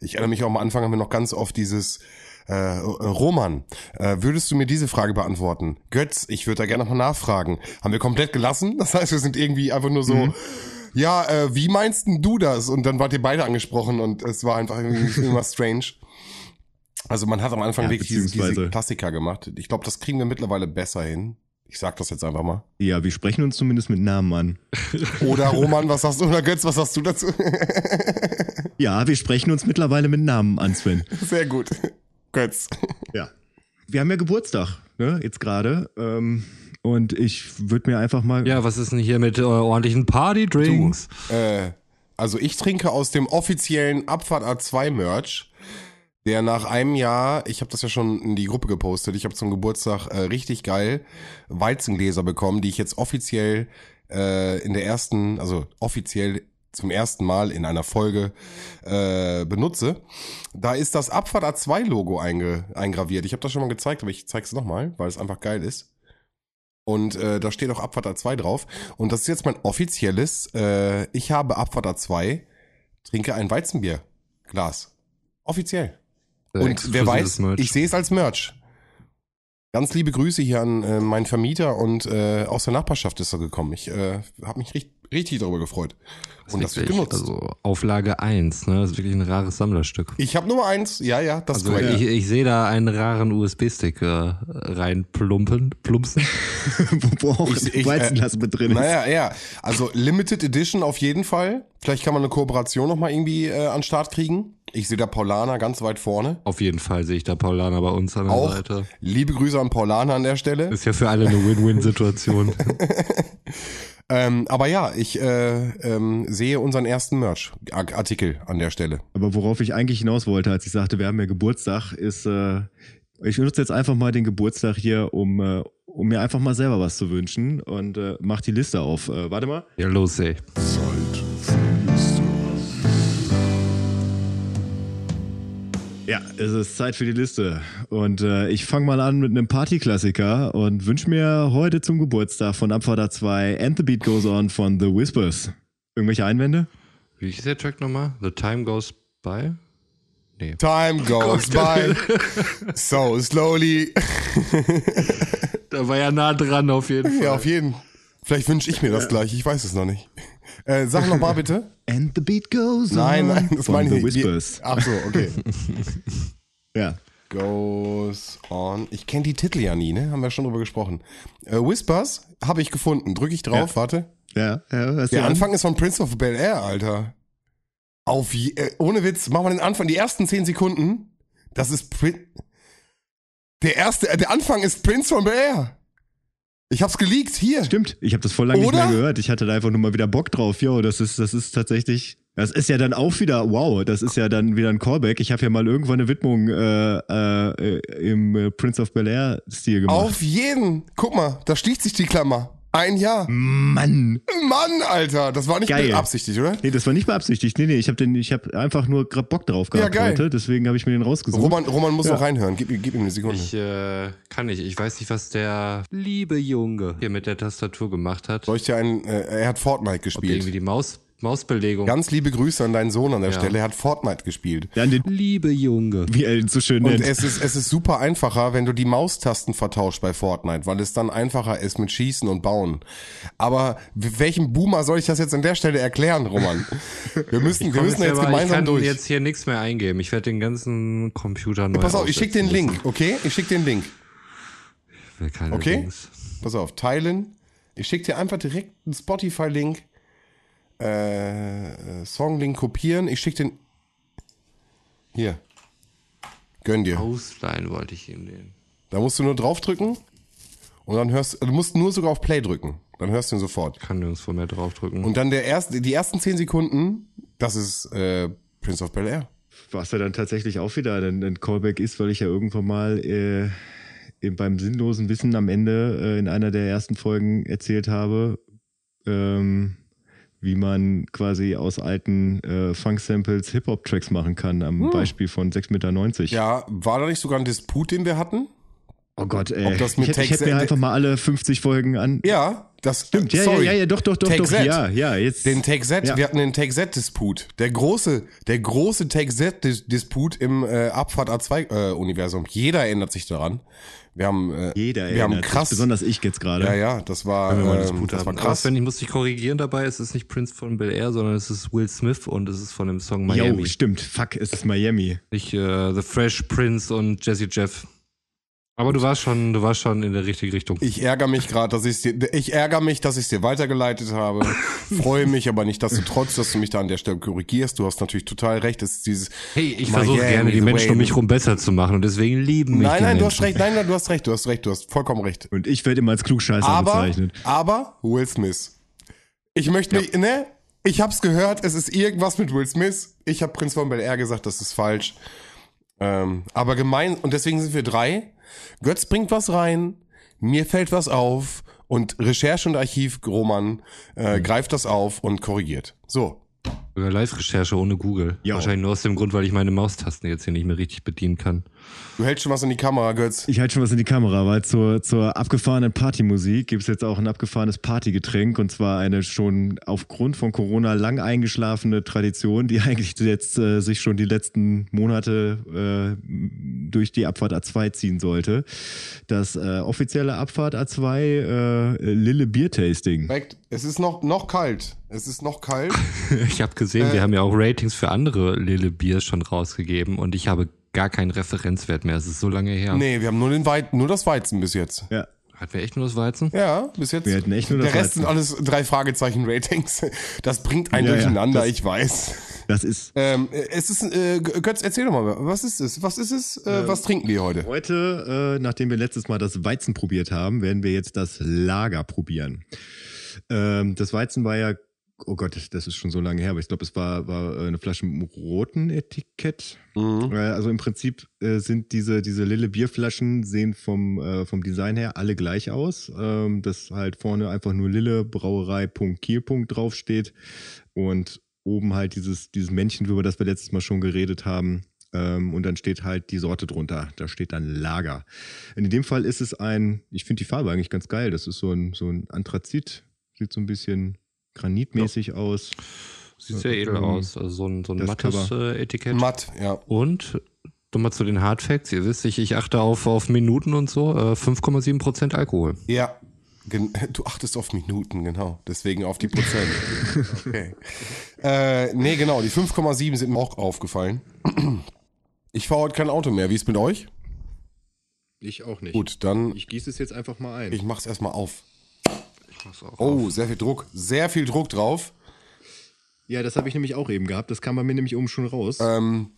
Ich erinnere mich auch am Anfang haben wir noch ganz oft dieses, äh, Roman, äh, würdest du mir diese Frage beantworten? Götz, ich würde da gerne nochmal nachfragen. Haben wir komplett gelassen? Das heißt, wir sind irgendwie einfach nur so, Mhm. ja, äh, wie meinst denn du das? Und dann wart ihr beide angesprochen und es war einfach irgendwie immer strange. Also man hat am Anfang Ja, wirklich diese, Klassiker gemacht. Ich glaube, das kriegen wir mittlerweile besser hin. Ich sag das jetzt einfach mal. Ja, wir sprechen uns zumindest mit Namen an. Oder Roman, was sagst du? Oder Götz, was sagst du dazu? Ja, wir sprechen uns mittlerweile mit Namen an, Sven. Sehr gut. Götz. Ja. Wir haben ja Geburtstag, ne, jetzt gerade. Ähm, und ich würde mir einfach mal. Ja, was ist denn hier mit äh, ordentlichen Party-Drinks? Äh, also ich trinke aus dem offiziellen Abfahrt A2 Merch, der nach einem Jahr, ich habe das ja schon in die Gruppe gepostet, ich habe zum Geburtstag äh, richtig geil Weizengläser bekommen, die ich jetzt offiziell äh, in der ersten, also offiziell zum ersten Mal in einer Folge äh, benutze. Da ist das Abfahrt A2-Logo einge eingraviert. Ich habe das schon mal gezeigt, aber ich zeige es nochmal, weil es einfach geil ist. Und äh, da steht auch Abfahrt A2 drauf. Und das ist jetzt mein offizielles, äh, ich habe Abfahrt A2, trinke ein Weizenbierglas. Offiziell. Äh, Und wer weiß, Merch. ich sehe es als Merch. Ganz liebe Grüße hier an äh, meinen Vermieter und äh, aus der Nachbarschaft ist er gekommen. Ich äh, habe mich richtig, richtig darüber gefreut. Und das wird genutzt. Also Auflage 1, ne? Das ist wirklich ein rares Sammlerstück. ich habe Nummer eins, ja, ja, das Also ist ich, ich sehe da einen raren USB-Stick äh, reinplumpen, plumpsen. wo auch Ich- ich, Weizenglas mit drin ist. Naja, ja. Also Limited Edition auf jeden Fall. Vielleicht kann man eine Kooperation nochmal irgendwie äh, an den Start kriegen. Ich sehe da Paulaner ganz weit vorne. Auf jeden Fall sehe ich da Paulaner bei uns an der Auch Seite. liebe Grüße an Paulaner an der Stelle. Ist ja für alle eine Win-Win-Situation. Ähm, aber ja, ich äh, ähm, sehe unseren ersten Merch-Artikel an der Stelle. Aber worauf ich eigentlich hinaus wollte, als ich sagte, wir haben ja Geburtstag, ist, äh, ich nutze jetzt einfach mal den Geburtstag hier, um, äh, um mir einfach mal selber was zu wünschen und äh, mach die Liste auf. Äh, warte mal. ja, los, ey. Ja, es ist Zeit für die Liste. Und äh, ich fange mal an mit einem Partyklassiker und wünsche mir heute zum Geburtstag von Abfahrt 2 And the Beat Goes On von The Whispers. Irgendwelche Einwände? Wie ist der Track nochmal? The Time Goes By? Nee. Time goes by so slowly. Da war ja nah dran auf jeden Fall. ja, auf jeden. Vielleicht wünsche ich mir das gleich, ich weiß es noch nicht. Äh, sag noch mal bitte. And the Beat Goes Nein, On nein, das von meine ich nicht. Whispers. Ach so, okay. Ja. Goes on. Ich kenne die Titel ja nie, ne? Haben wir schon drüber gesprochen. Äh, Whispers habe ich gefunden. Drücke ich drauf, Ja. warte. Ja, ja, Der du an? Anfang ist von Prince of Bel Air, Alter. Auf je, äh, ohne Witz, machen wir den Anfang, die ersten 10 Sekunden. Das ist Prin Der erste, äh, der Anfang ist Prince von Bel Air. Ich hab's geleakt, hier. Stimmt, ich habe das voll lange nicht mehr gehört. Ich hatte da einfach nur mal wieder Bock drauf. Jo, das ist, das ist tatsächlich. Das ist ja dann auch wieder, wow, das ist ja dann wieder ein Callback. Ich habe ja mal irgendwann eine Widmung äh, äh, im Prince of Bel Air Stil gemacht. Auf jeden. Guck mal, da schließt sich die Klammer. Ein Jahr. Mann! Mann, Alter, das war nicht Geil. beabsichtigt, oder? Nee, das war nicht beabsichtigt. Nee, nee, ich habe habe einfach nur grad Bock drauf gehabt Ja, geil. heute, deswegen habe ich mir den rausgesucht. Roman, Roman muss Ja. noch reinhören. Gib, gib ihm eine Sekunde. Ich äh, kann nicht. Ich weiß nicht, was der liebe Junge hier mit der Tastatur gemacht hat. Soll ich dir einen, äh, er hat Fortnite Ob gespielt. irgendwie die Maus, Mausbelegung. Ganz liebe Grüße an deinen Sohn an der Ja. Stelle. Er hat Fortnite gespielt. Dann den, liebe Junge. wie er ihn so schön Und nennt. es ist, es ist super einfacher, wenn du die Maustasten vertauscht bei Fortnite, weil es dann einfacher ist mit Schießen und Bauen. Aber welchem Boomer soll ich das jetzt an der Stelle erklären, Roman? Wir müssen, wir müssen jetzt aber ich gemeinsam kann durch. jetzt hier nichts mehr eingeben. Ich werde den ganzen Computer neu Pass auf, ich schick den aufsetzen Link, okay? Ich schick den Link. müssen. Ich will keine Okay? Links. Pass auf, teilen. Ich schick dir einfach direkt einen Spotify-Link. Äh, äh, Song-Link kopieren. Ich schick den. Hier. Gönn dir. Ausleihen wollte ich ihm den. Da musst du nur draufdrücken und dann hörst du musst nur sogar auf Play drücken. Dann hörst du ihn sofort. Kann nirgendwo mehr draufdrücken. Und dann der erste, die ersten zehn Sekunden, das ist äh, Prince of Bel Air. was ja dann tatsächlich auch wieder ein, ein Callback ist, weil ich ja irgendwann mal äh, eben beim sinnlosen Wissen am Ende äh, in einer der ersten Folgen erzählt habe, ähm, wie man quasi aus alten äh, Funk-Samples Hip-Hop-Tracks machen kann, am Beispiel von 6,90 Meter. Ja, war da nicht sogar ein Disput, den wir hatten? Oh Gott, ey. Ob das mit ich hätte, ich hätte mir einfach mal alle 50 Folgen an. Ja, das Stimmt, ja, sorry. ja, ja, ja, doch, doch, doch, Take doch, Z. ja, ja, jetzt. Den Take Z, Ja. wir hatten den Take Z-Disput. Der große, der große Take Z-Disput im äh, Abfahrt A2-Universum. Jeder erinnert sich daran. Wir haben, äh, Jeder wir haben erinnert sich, krass. besonders ich jetzt gerade. ja, ja, das war, Wenn wir mal ähm, das war krass. Wenn ich muss dich korrigieren dabei, es ist nicht Prince von Bel Air, sondern es ist Will Smith und es ist von dem Song Miami. Jo, stimmt, fuck, es ist Miami. Nicht äh, The Fresh Prince und Jesse Jeff. Aber du warst schon, du warst schon in der richtigen Richtung. Ich ärgere mich gerade, dass ich dir, ich ärgere mich, dass ich dir weitergeleitet habe. Freue mich aber nicht, dass du trotz, dass du mich da an der Stelle korrigierst. Du hast natürlich total recht. Es ist dieses. Hey, ich versuche gerne die the Menschen way- um mich rum besser zu machen und deswegen lieben mich Nein, die nein, du hast recht. Nein, nein, du hast recht. Du hast recht. Du hast vollkommen recht. Und ich werde immer als Klugscheißer Aber, bezeichnet. aber Will Smith. Ich möchte mich, ne? Ich hab's gehört. Es ist irgendwas mit Will Smith. Ich habe Prinz von Bel Air gesagt, das ist falsch. Ähm, aber gemein und deswegen sind wir drei. Götz bringt was rein, mir fällt was auf und Recherche und Archiv Roman äh, Mhm. greift das auf und korrigiert. So. Live-Recherche ohne Google. Ja. Wahrscheinlich nur aus dem Grund, weil ich meine Maustasten jetzt hier nicht mehr richtig bedienen kann. Du hältst schon was in die Kamera, Götz. Ich halte schon was in die Kamera, weil zur, zur abgefahrenen Partymusik gibt es jetzt auch ein abgefahrenes Partygetränk und zwar eine schon aufgrund von Corona lang eingeschlafene Tradition, die eigentlich jetzt äh, sich schon die letzten Monate äh, durch die Abfahrt A2 ziehen sollte. Das äh, offizielle Abfahrt A2 äh, Lille Bier-Tasting. Direkt. Es ist noch, noch kalt. Es ist noch kalt. Ich habe gesehen, wir haben ja auch Ratings für andere Lille Biers schon rausgegeben und ich habe gar keinen Referenzwert mehr. Es ist so lange her. Nee, wir haben nur, den Weit nur das Weizen bis jetzt. Ja, Hatten wir echt nur das Weizen? Ja, bis jetzt. Wir hätten echt nur das Der Rest Weizen. sind alles drei Fragezeichen-Ratings. Das bringt einen Ja, ja, durcheinander, das- ich weiß. das ist Ähm, es ist, äh, Götz, erzähl doch mal, was ist es? Was ist es? Äh, was trinken wir heute? Heute, äh, nachdem wir letztes Mal das Weizen probiert haben, werden wir jetzt das Lager probieren. Ähm, das Weizen war ja, oh Gott, das- das ist schon so lange her, aber ich glaube, es war, war äh, eine Flasche mit einem roten Etikett. Mhm. Äh, Also im Prinzip äh, sind diese, diese Lille Bierflaschen sehen vom, äh, vom Design her alle gleich aus. Ähm, dass halt vorne einfach nur Lille Brauerei Punkt Kiel Punkt draufsteht und oben halt dieses, dieses Männchen, über das wir letztes Mal schon geredet haben. Ähm, und dann steht halt die Sorte drunter. Da steht dann Lager. In dem Fall ist es ein, ich finde die Farbe eigentlich ganz geil. Das ist so ein, so ein Anthrazit. Sieht so ein bisschen granitmäßig aus. Sieht sehr edel Ähm, aus. Also so ein, so ein mattes äh, Etikett. Matt, ja. Und nochmal zu den Hard Facts. Ihr wisst, ich, ich achte auf, auf Minuten und so. Äh, 5,7% Alkohol. Ja. Gen du achtest auf Minuten, genau. Deswegen auf die Prozent. Okay. Äh, nee, genau. Die 5,7 sind mir auch aufgefallen. Ich fahre heute kein Auto mehr. Wie ist mit euch? Ich auch nicht. Gut, dann Ich gieße es jetzt einfach mal ein. ich mach's erstmal auf. Oh, sehr viel Druck. Sehr viel Druck drauf. Ja, das habe ich nämlich auch eben gehabt. Das kam bei mir nämlich oben schon raus. Ähm,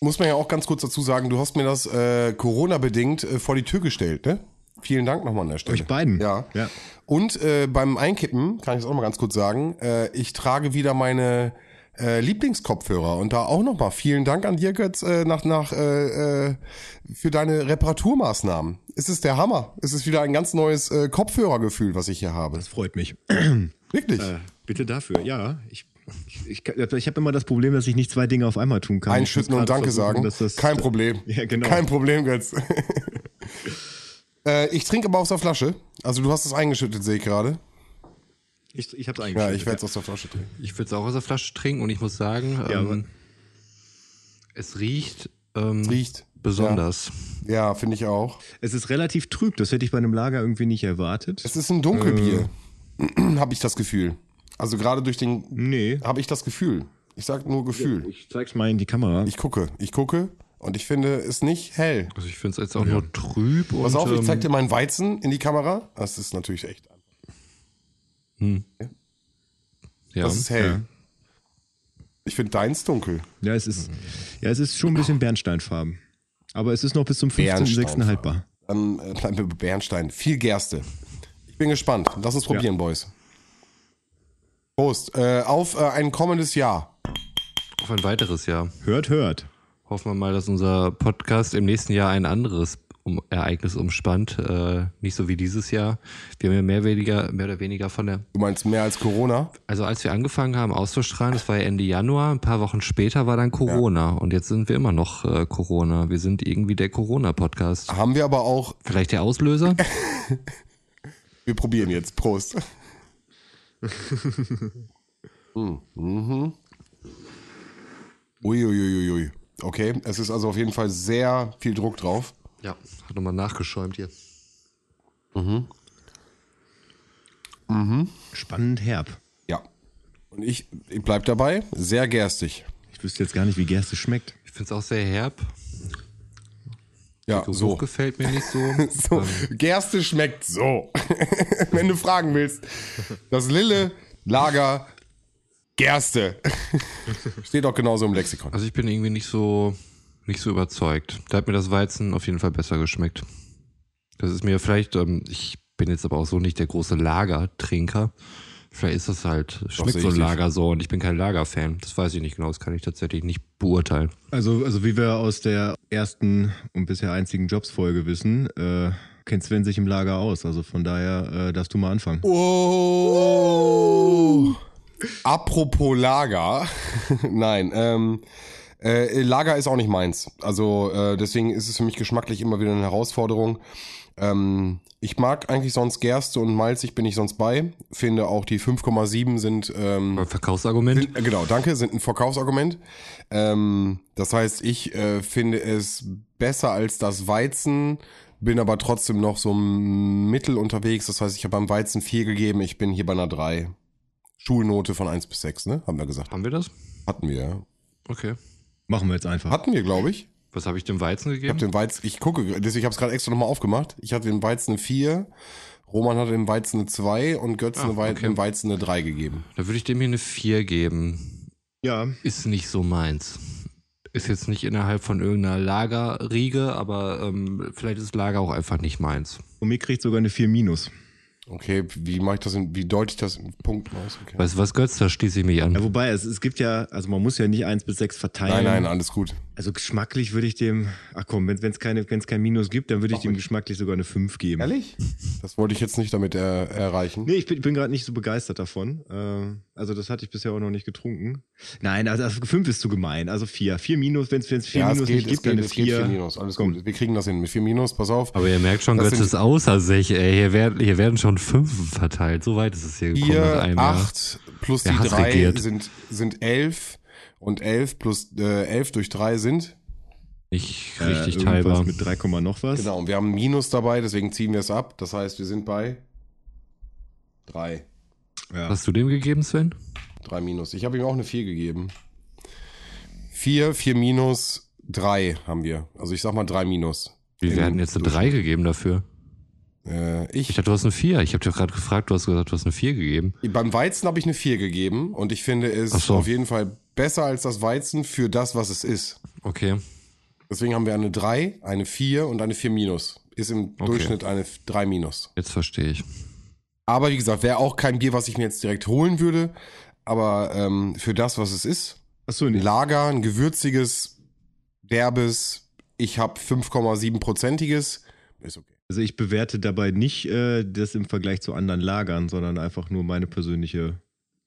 muss man ja auch ganz kurz dazu sagen, du hast mir das äh, Corona-bedingt äh, vor die Tür gestellt, ne? Vielen Dank nochmal an der Stelle. Euch beiden. Ja. Ja. Und äh, beim Einkippen, kann ich es auch mal ganz kurz sagen, äh, ich trage wieder meine äh, Lieblingskopfhörer. Und da auch nochmal vielen Dank an dir, Götz, äh, nach, nach, äh, äh, für deine Reparaturmaßnahmen. Es ist der Hammer. Es ist wieder ein ganz neues äh, Kopfhörergefühl, was ich hier habe. Das freut mich. Wirklich. Äh, bitte dafür. Ja, ich, ich, ich, ich habe immer das Problem, dass ich nicht zwei Dinge auf einmal tun kann. Einschütten und Danke sagen. das- Kein Problem. Ja, genau. Kein Problem, Götz. äh, ich trinke aber aus der Flasche. Also du hast es eingeschüttet, sehe ich gerade. Ich, ich habe es Ja, eingeschüttet. ich werde es aus der Flasche trinken. Ich würde es auch aus der Flasche trinken und ich muss sagen, Ja, ähm, es riecht, ähm, Riecht. Besonders. Ja, finde ich auch. Es ist relativ trüb. Das hätte ich bei einem Lager irgendwie nicht erwartet. Es ist ein Dunkelbier, habe ich das Gefühl. Also gerade durch den, nee. habe ich das Gefühl. Ich sag nur Gefühl. Ich zeig's mal in die Kamera. Ich gucke, ich gucke und ich finde es nicht hell. Also ich finde es jetzt auch nur trüb und Pass auf, ich ähm, zeig dir meinen Weizen in die Kamera. Das ist natürlich echt. ja. Das ist hell. ja. Ich finde deins dunkel. ja, es ist, ja, es ist schon ein bisschen Bernsteinfarben. Aber es ist noch bis zum 15.06. Bernsteinfarben. haltbar. Dann äh, bleiben wir bei Bernstein. Viel Gerste. Ich bin gespannt. Lass uns probieren, Boys. Prost. Äh, auf äh, ein kommendes Jahr. auf ein weiteres Jahr. Hört, hört. Hoffen wir mal, dass unser Podcast im nächsten Jahr ein anderes um Ereignis umspannt. Äh, nicht so wie dieses Jahr. Wir haben ja mehr, weniger, mehr oder weniger von der. Du meinst mehr als Corona? Also als wir angefangen haben auszustrahlen, das war ja Ende Januar, ein paar Wochen später war dann Corona. Und jetzt sind wir immer noch äh, Corona. Wir sind irgendwie der Corona-Podcast. Haben wir aber auch. Vielleicht der Auslöser? Wir probieren jetzt. Prost. Mm, mhm. Uiuiuiui. Okay, es ist also auf jeden Fall sehr viel Druck drauf. Ja, hat nochmal nachgeschäumt hier. Spannend herb. Ja. Und ich, ich bleib dabei. Sehr gerstig. Ich wüsste jetzt gar nicht, wie Gerste schmeckt. Ich finde es auch sehr herb. Ja, so. gefällt mir nicht so. so. Gerste schmeckt so. Wenn du fragen willst. Das Lille Lager Gerste. Steht auch genauso im Lexikon. Also ich bin irgendwie nicht so nicht so überzeugt. Da hat mir das Weizen auf jeden Fall besser geschmeckt. Das ist mir vielleicht, ähm, ich bin jetzt aber auch so nicht der große Lagertrinker. Vielleicht ist das halt, schmeckt so ein. Lager so und ich bin kein Lagerfan. Das weiß ich nicht genau, das kann ich tatsächlich nicht beurteilen. Also, also wie wir aus der ersten und bisher einzigen Jobs-Folge wissen, äh, kennt Sven sich im Lager aus. Also von daher äh, darfst du mal anfangen. Oh. apropos Lager. Nein, ähm, äh, Lager ist auch nicht meins. Also äh, deswegen ist es für mich geschmacklich immer wieder eine Herausforderung. Ähm, ich mag eigentlich sonst Gerste und malzig bin ich sonst bei. Finde auch die 5,7 sind, ähm, Verkaufsargument. sind äh, genau, danke, sind ein Verkaufsargument. Ähm, das heißt, ich äh, finde es besser als das Weizen, bin aber trotzdem noch so mittel unterwegs. Das heißt, ich habe beim Weizen 4 gegeben, ich bin hier bei einer 3. Schulnote von 1 bis 6, ne? Haben wir gesagt. Haben wir das? Hatten wir, ja. Okay. Machen wir jetzt einfach. Hatten wir, glaube ich. Was habe ich dem Weizen Ich habe gegeben? den Weizen, ich gucke, deswegen, ich habe es gerade extra nochmal aufgemacht. Ich hatte dem Weizen eine 4, Roman hatte dem Weizen eine 2 und Götz Ah, okay. dem Weizen eine 3 gegeben. Da würde ich dem hier eine 4 geben. Ja, Ist nicht so meins. Ist jetzt nicht innerhalb von irgendeiner Lagerriege, aber ähm, vielleicht ist Lager auch einfach nicht meins. und mir kriegt sogar eine 4 minus. Okay, wie mache ich das in, wie deute ich das in Punkten aus? Okay. Weißt du was, Götz? Da schließe ich mich an. Ja, wobei, es, es gibt ja, also man muss ja nicht 1 bis 6 verteilen. Nein, nein, alles gut. Also geschmacklich würde ich dem, ach komm, wenn es keine, wenn's kein Minus gibt, dann würde ich dem ruhig. geschmacklich sogar eine 5 geben. Ehrlich? Das wollte ich jetzt nicht damit er, erreichen. Nee, ich bin, bin gerade nicht so begeistert davon. Äh, also das hatte ich bisher auch noch nicht getrunken. Nein, also 5 ist zu gemein. Also 4. 4 Minus, wenn es 4 ja, Minus geht, nicht gibt, geht, dann eine geht 4 4. Minus. Alles Komm. gut. Wir kriegen das hin mit 4 Minus, pass auf. Aber ihr merkt schon, Das Götz ist außer sich, ey. Hier werden, hier werden schon Fünfen verteilt. So weit ist es hier gekommen nach 4, einem Jahr. 8 plus die Hass 3 regiert. sind, sind 11 und 11 plus äh, 11 durch 3 sind. Nicht Äh, richtig irgendwas teilbar. mit 3, Komma noch was. Genau, und wir haben ein Minus dabei, deswegen ziehen wir es ab. Das heißt, wir sind bei 3. Ja. Hast du dem gegeben, Sven? 3 Minus. Ich habe ihm auch eine 4 gegeben. 4, 4 Minus, 3 haben wir. Also ich sag mal 3 Minus. Wir hatten jetzt eine Durchschnitt. 3 gegeben dafür. Äh, Ich ich, dachte, du hast eine 4. Ich habe dir gerade gefragt, du hast gesagt, du hast eine 4 gegeben. beim Weizen habe ich eine 4 gegeben und ich finde es so. auf jeden Fall besser als das Weizen für das, was es ist. Okay. Deswegen haben wir eine 3, eine 4 und eine 4 Minus. Ist im Okay. Durchschnitt eine 3 Minus. Jetzt verstehe ich. Aber wie gesagt, wäre auch kein Bier, was ich mir jetzt direkt holen würde. Aber ähm, für das, was es ist, Achso, ein nee. Lager, ein gewürziges, derbes, ich habe 5,7-prozentiges, ist okay. Also ich bewerte dabei nicht äh, das im Vergleich zu anderen Lagern, sondern einfach nur meine persönliche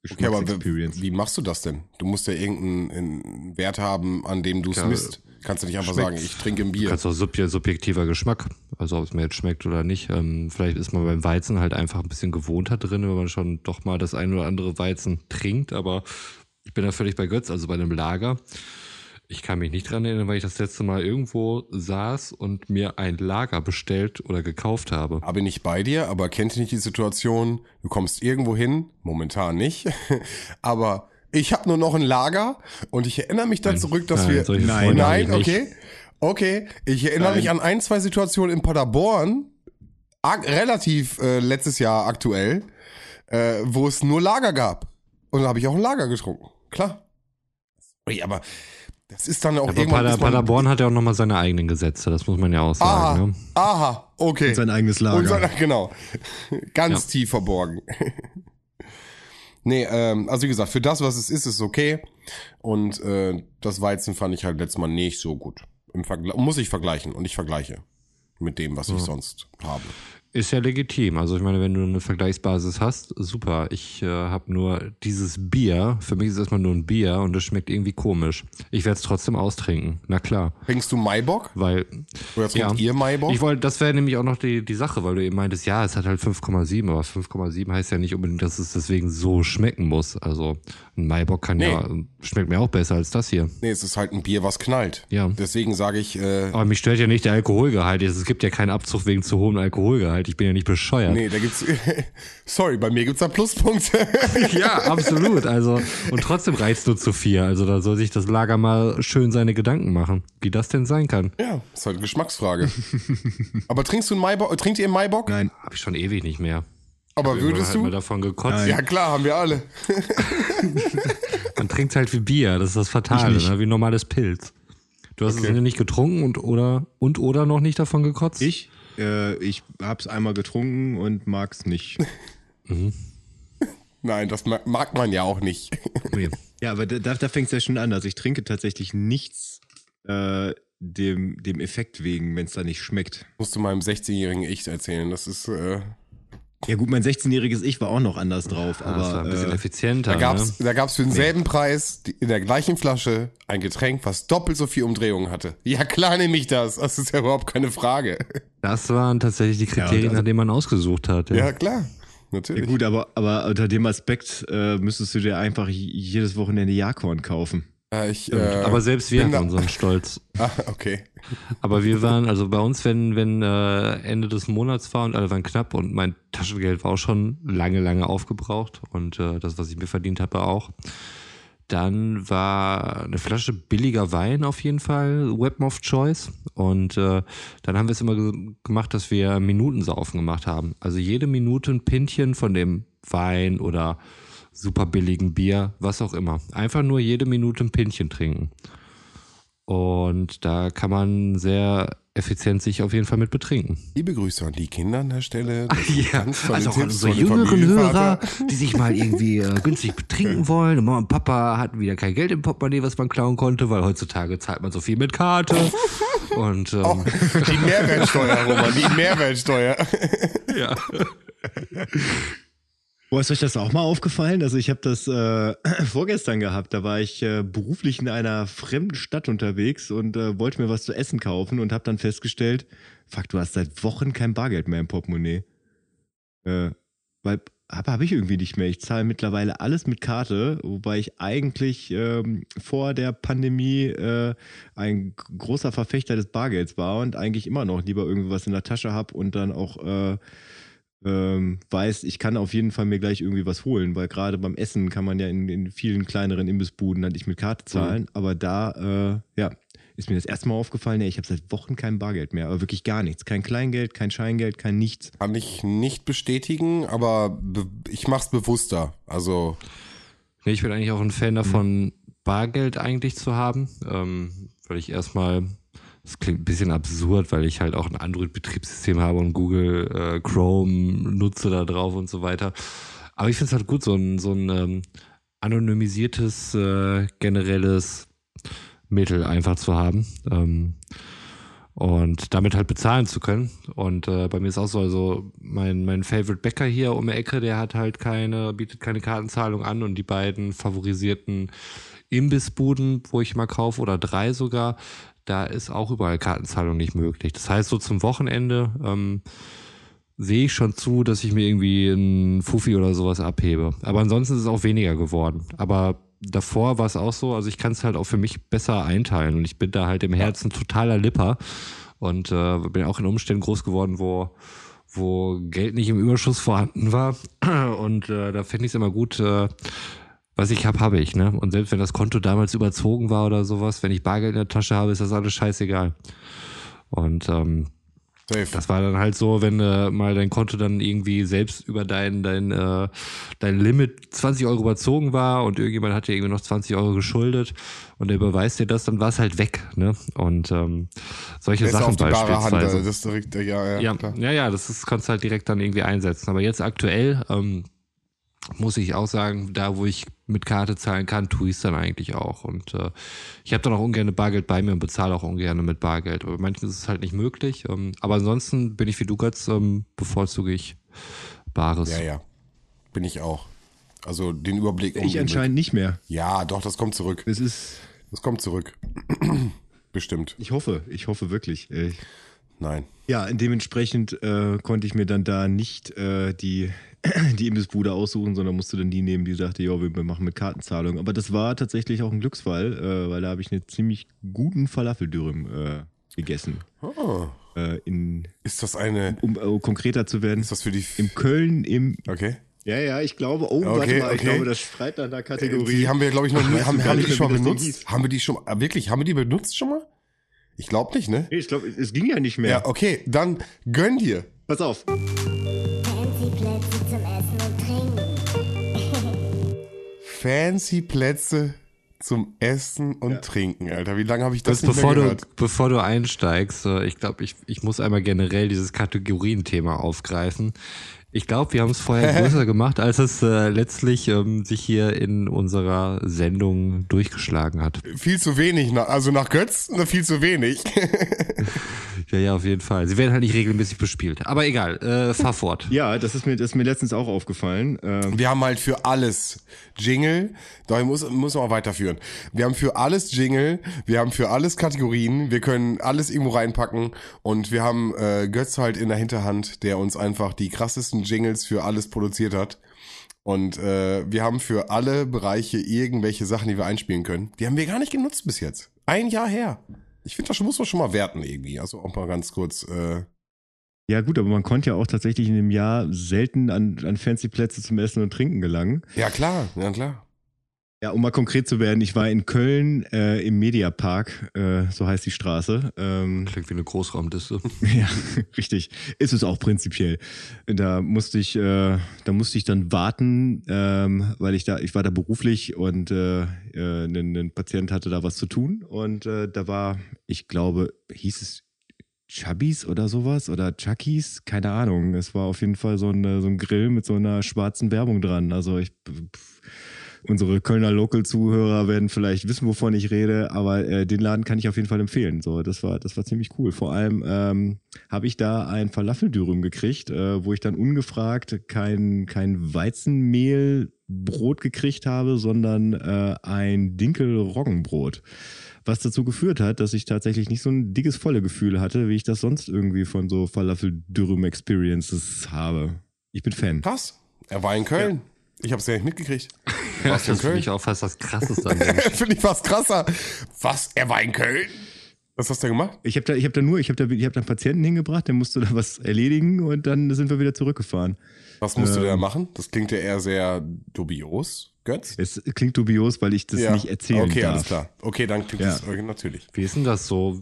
Okay, aber Geschmacksexperience. wie machst du das denn? Du musst ja irgendeinen einen Wert haben, an dem du es misst. Kannst du nicht einfach schmeckt's. sagen, ich trinke ein Du Bier. kannst auch subje subjektiver Geschmack, also ob es mir jetzt schmeckt oder nicht. Ähm, vielleicht ist man beim Weizen halt einfach ein bisschen gewohnter drin, wenn man schon doch mal das ein oder andere Weizen trinkt. Aber ich bin da völlig bei Götz, also bei einem Lager. Ich kann mich nicht dran erinnern, weil ich das letzte Mal irgendwo saß und mir ein Lager bestellt oder gekauft habe. Da bin ich bei dir, aber kennt ihr nicht die Situation, du kommst irgendwo hin, momentan nicht, aber ich habe nur noch ein Lager und ich erinnere mich da Nein. zurück, dass Nein, wir... Nein, habe Nein, nicht. okay. Okay, ich erinnere Nein. mich an ein, zwei Situationen in Paderborn, relativ äh, letztes Jahr aktuell, äh, wo es nur Lager gab. Und da habe ich auch ein Lager getrunken. Klar. Aber das ist dann auch Aber irgendwann... Pader, Paderborn hat ja auch nochmal seine eigenen Gesetze, das muss man ja auch Aha, sagen. Ne? aha, okay. Und sein eigenes Lager. Und sein, genau. Ganz Ja. tief verborgen. nee, ähm, also wie gesagt, für das, was es ist, ist es okay. Und äh, das Weizen fand ich halt letztes Mal nicht so gut. Im Vergleich muss ich vergleichen und ich vergleiche mit dem, was ich sonst habe. Ist ja legitim. Also ich meine, wenn du eine Vergleichsbasis hast, super. Ich äh, habe nur dieses Bier. Für mich ist es erstmal nur ein Bier und es schmeckt irgendwie komisch. Ich werde es trotzdem austrinken. Na klar. Trinkst du Maibock? Weil Oder trinkt Ja. ihr Maibock? ich wollte, das wäre nämlich auch noch die, die Sache, weil du eben meintest, ja, es hat halt 5,7, aber 5,7 heißt ja nicht unbedingt, dass es deswegen so schmecken muss. Also ein Maibock kann Nee. ja, schmeckt mir auch besser als das hier. nee, es ist halt ein Bier, was knallt. Ja. Deswegen sage ich, äh, Aber mich stört ja nicht der Alkoholgehalt. Es gibt ja keinen Abzug wegen zu hohem Alkoholgehalt. Ich bin ja nicht bescheuert. nee, da gibt's. sorry, bei mir gibt's da Pluspunkte. Ja, absolut. Also, und trotzdem reizt du zu viel. Also, da soll sich das Lager mal schön seine Gedanken machen, wie das denn sein kann. ja, ist halt eine Geschmacksfrage. Aber trinkst du einen Maibock? Trinkt ihr einen Maibock? Nein, Habe ich schon ewig nicht mehr. Aber Irgendwann würdest man du? davon gekotzt. Nein. Ja klar, haben wir alle. Man trinkt halt wie Bier. Das ist das Fatale, ne? wie normales Pilz. Du hast Okay. es nicht getrunken und oder und oder noch nicht davon gekotzt? ich, äh, ich hab's einmal getrunken und mag's nicht. Nein, das ma- mag man ja auch nicht. Nee. Ja, aber da, da fängt's ja schon an. Also ich trinke tatsächlich nichts äh, dem, dem Effekt wegen, wenn es da nicht schmeckt. Musst du meinem 16-jährigen Ich erzählen. Das ist, äh, Ja gut, mein 16-jähriges Ich war auch noch anders drauf, Ja, aber das war ein bisschen äh, effizienter. Da gab's, ne? da gab's für denselben Preis die- in der gleichen Flasche ein Getränk, was doppelt so viel Umdrehungen hatte. Ja, klar nehme ich das. Das ist ja überhaupt keine Frage. Das waren tatsächlich die Kriterien, also- nach denen man ausgesucht hat. Ja. Ja, klar. ja Natürlich. gut, aber, aber unter dem Aspekt äh, müsstest du dir einfach jedes Wochenende Jahrkorn kaufen. Äh, ich, äh, Aber selbst wir hatten da- unseren Stolz. Ah, okay. Aber wir waren, also bei uns, wenn, wenn äh, Ende des Monats war und alle waren knapp und mein Taschengeld war auch schon lange, lange aufgebraucht und äh, das, was ich mir verdient habe, auch. Dann war eine Flasche billiger Wein auf jeden Fall Weapon of Choice. Und äh, dann haben wir es immer ge gemacht, dass wir Minutensaufen gemacht haben. Also jede Minute ein Pintchen von dem Wein oder super billigen Bier, was auch immer. Einfach nur jede Minute ein Pintchen trinken. Und da kann man sehr effizient sich auf jeden Fall mit betrinken. Liebe Grüße an die Kinder an der Stelle. Ganz tolle also auch an unsere jüngeren Hörer, die sich mal irgendwie äh, günstig betrinken wollen. Und Mama und Papa hatten wieder kein Geld im Portemonnaie, was man klauen konnte, weil heutzutage zahlt man so viel mit Karte. Und ähm, Oh, die Mehrwertsteuer, Roman, die Mehrwertsteuer. ja. Wo ist euch das auch mal aufgefallen? Also ich habe das äh, vorgestern gehabt. Da war ich äh, beruflich in einer fremden Stadt unterwegs und äh, wollte mir was zu essen kaufen und habe dann festgestellt, fuck, du hast seit Wochen kein Bargeld mehr im Portemonnaie. Äh, weil habe hab ich irgendwie nicht mehr. Ich zahle mittlerweile alles mit Karte, wobei ich eigentlich ähm, vor der Pandemie äh, ein großer Verfechter des Bargelds war und eigentlich immer noch lieber irgendwas in der Tasche habe und dann auch äh, ähm, weiß, ich kann auf jeden Fall mir gleich irgendwie was holen, weil gerade beim Essen kann man ja in, in vielen kleineren Imbissbuden dann nicht mit Karte zahlen. Aber da, äh, ja, ist mir das erste Mal aufgefallen, ey, ich habe seit Wochen kein Bargeld mehr, aber wirklich gar nichts. Kein Kleingeld, kein Scheingeld, kein nichts. Kann ich nicht bestätigen, aber be ich mach's bewusster. Also, Nee, ich bin eigentlich auch ein Fan davon, Bargeld eigentlich zu haben, ähm, weil ich erstmal, das klingt ein bisschen absurd, weil ich halt auch ein Android-Betriebssystem habe und Google äh, Chrome nutze da drauf und so weiter. Aber ich finde es halt gut, so ein, so ein ähm, anonymisiertes, äh, generelles Mittel einfach zu haben. Ähm, und damit halt bezahlen zu können. Und äh, bei mir ist auch so, also mein, mein Favorite Bäcker hier um die Ecke, der hat halt keine, bietet keine Kartenzahlung an und die beiden favorisierten Imbissbuden, wo ich mal kaufe, oder drei sogar, da ist auch überall Kartenzahlung nicht möglich. Das heißt, so zum Wochenende ähm, sehe ich schon zu, dass ich mir irgendwie einen Fuffi oder sowas abhebe. Aber ansonsten ist es auch weniger geworden. Aber davor war es auch so, also ich kann es halt auch für mich besser einteilen und ich bin da halt im Herzen totaler Lipper und äh, bin auch in Umständen groß geworden, wo wo Geld nicht im Überschuss vorhanden war und äh, da finde ich es immer gut, äh, was ich habe, habe ich, ne? Und selbst wenn das Konto damals überzogen war oder sowas, wenn ich Bargeld in der Tasche habe, ist das alles scheißegal. Und ähm, safe. das war dann halt so, wenn äh, mal dein Konto dann irgendwie selbst über dein, dein, äh, dein Limit 20 Euro überzogen war und irgendjemand hat dir irgendwie noch 20 Euro geschuldet und der überweist dir das, dann war es halt weg. Ne? Und ähm, solche Besser Sachen auf die bare Hand. beispielsweise. Das direkt, ja, ja, Ja, klar. ja, ja, das ist, kannst du halt direkt dann irgendwie einsetzen. Aber jetzt aktuell ähm, muss ich auch sagen, da wo ich mit Karte zahlen kann, tue ich es dann eigentlich auch. Und äh, ich habe dann auch ungern Bargeld bei mir und bezahle auch ungern mit Bargeld. Aber manchen ist es halt nicht möglich. Ähm, aber ansonsten bin ich wie du, Götz, ähm, bevorzuge ich Bares. Ja, ja. Bin ich auch. Also den Überblick. Ich anscheinend nicht mehr. Ja, doch, das kommt zurück. Es ist, Das kommt zurück. Bestimmt. ich hoffe, ich hoffe wirklich. Äh, Nein. Ja, dementsprechend äh, konnte ich mir dann da nicht äh, die, die Imbissbude aussuchen, sondern musste dann die nehmen, die sagte, ja, wir machen mit Kartenzahlung. Aber das war tatsächlich auch ein Glücksfall, äh, weil da habe ich einen ziemlich guten Falafeldürüm äh, gegessen. Oh. Äh, in, Ist das eine. um äh, konkreter zu werden, Ist das für die. im Köln im... Okay. Ja, ja, ich glaube, oh, Okay, warte mal, ich okay. glaube, das schreit nach der Kategorie. Die haben wir, glaube ich, noch nie. Haben, haben die schon mal benutzt? Haben wir die schon. ah, Wirklich? Haben wir die benutzt schon mal? Ich glaube nicht, ne? Nee, ich glaube, es ging ja nicht mehr. Ja, okay. Dann gönn dir. Pass auf. Fancy Plätze zum Essen und Trinken, Alter. Wie lange habe ich das nicht bevor mehr du, gehört? bevor du einsteigst, ich glaube, ich, ich muss einmal generell dieses Kategorienthema aufgreifen. Ich glaube, wir haben es vorher größer gemacht, als es äh, letztlich ähm, sich hier in unserer Sendung durchgeschlagen hat. Viel zu wenig. Nach, also nach Götz, ne, viel zu wenig. Ja, ja, auf jeden Fall. Sie werden halt nicht regelmäßig bespielt. Aber egal, äh, fahr fort. Ja, das ist mir, das ist mir letztens auch aufgefallen. Ähm, Wir haben halt für alles Jingle. Doch, ich muss, muss noch weiterführen. Wir haben für alles Jingle. Wir haben für alles Kategorien. Wir können alles irgendwo reinpacken. Und wir haben äh, Götz halt in der Hinterhand, der uns einfach die krassesten Jingles für alles produziert hat. Und äh, wir haben für alle Bereiche irgendwelche Sachen, die wir einspielen können. Die haben wir gar nicht genutzt bis jetzt. Ein Jahr her. Ich finde, das muss man schon mal werten irgendwie. Also auch mal ganz kurz. Äh, ja, gut, aber man konnte ja auch tatsächlich in dem Jahr selten an, an fancy Plätze zum Essen und Trinken gelangen. ja klar, ja klar. Ja, um mal konkret zu werden, ich war in Köln äh, im Mediapark, äh, so heißt die Straße. Ähm, Klingt wie eine Großraumdisse. ja, richtig. Ist es auch prinzipiell. Da musste ich, äh, da musste ich dann warten, ähm, weil ich da, ich war da beruflich und äh, äh, ein, ein Patient hatte da was zu tun und äh, da war, ich glaube, hieß es Chubbies oder sowas oder Chuckies, keine Ahnung. Es war auf jeden Fall so ein, so ein Grill mit so einer schwarzen Werbung dran. Also ich unsere Kölner Local-Zuhörer werden vielleicht wissen, wovon ich rede, aber äh, den Laden kann ich auf jeden Fall empfehlen. So, das war, das war ziemlich cool. Vor allem ähm, habe ich da ein Falafeldürüm gekriegt, äh, wo ich dann ungefragt kein, kein Weizenmehlbrot gekriegt habe, sondern äh, ein Dinkel-Roggenbrot. Was dazu geführt hat, dass ich tatsächlich nicht so ein dickes volle Gefühl hatte, wie ich das sonst irgendwie von so Falafel-Dürüm-Experiences habe. Ich bin Fan. Krass. Er war in Köln. Ich habe es ja nicht mitgekriegt. Ja, du das finde Köln? ich auch fast das Krasseste an dem Finde ich fast krasser. Was? Er war in Köln? Was hast du denn gemacht? Ich habe da, ich hab da nur, ich habe da, ich hab da einen Patienten hingebracht, der musste da was erledigen und dann sind wir wieder zurückgefahren. Was musst du Ähm. da machen? Das klingt ja eher sehr dubios, Götz. Es klingt dubios, weil ich das nicht erzählen Okay, darf. alles klar. Okay, dann klingt Ja. das okay, natürlich. Wie ist denn das so?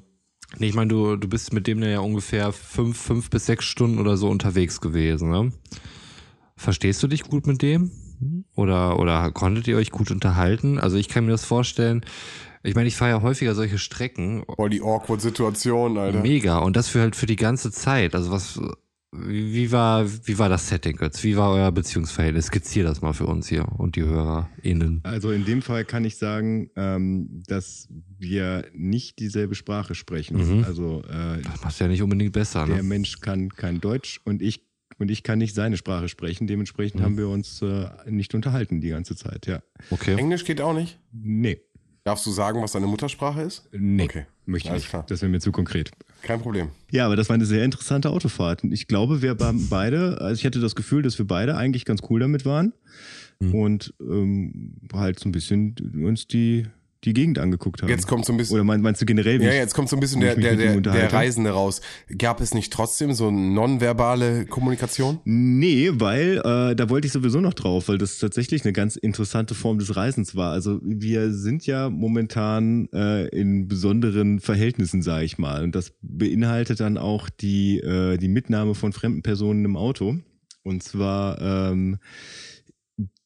Nee, Ich meine, du, du bist mit dem ja ungefähr fünf, fünf bis sechs Stunden oder so unterwegs gewesen, ne? Verstehst du dich gut mit dem? Oder, oder konntet ihr euch gut unterhalten? Also ich kann mir das vorstellen. Ich meine, ich fahre ja häufiger solche Strecken. Voll die awkward Situation, Alter. Mega. Und das für halt für die ganze Zeit. Also was, wie, wie war, wie war das Setting jetzt? Wie war euer Beziehungsverhältnis? Skizzier das mal für uns hier und die HörerInnen. Also in dem Fall kann ich sagen, ähm, dass wir nicht dieselbe Sprache sprechen. Mhm. Also äh, Das macht ja nicht unbedingt besser, der ne? Mensch kann kein Deutsch und ich und ich kann nicht seine Sprache sprechen. Dementsprechend Mhm. haben wir uns äh, nicht unterhalten die ganze Zeit. Ja, Okay. Englisch geht auch nicht? nee, Darfst du sagen, was deine Muttersprache ist? nee, Okay, möchte ich alles nicht. klar. Das wäre mir zu konkret. Kein Problem. Ja, aber das war eine sehr interessante Autofahrt. Ich glaube, wir waren beide, also ich hatte das Gefühl, dass wir beide eigentlich ganz cool damit waren Mhm. und ähm, halt so ein bisschen uns die, die Gegend angeguckt haben. Jetzt kommt so ein bisschen. Oder mein- meinst du generell, wie Ja, jetzt kommt so ein bisschen der, der, der, der? Reisende raus. Gab es nicht trotzdem so eine nonverbale Kommunikation? Nee, weil äh, da wollte ich sowieso noch drauf, weil das tatsächlich eine ganz interessante Form des Reisens war. Also wir sind ja momentan äh, in besonderen Verhältnissen, sage ich mal. Und das beinhaltet dann auch die, äh, die Mitnahme von fremden Personen im Auto. Und zwar ähm,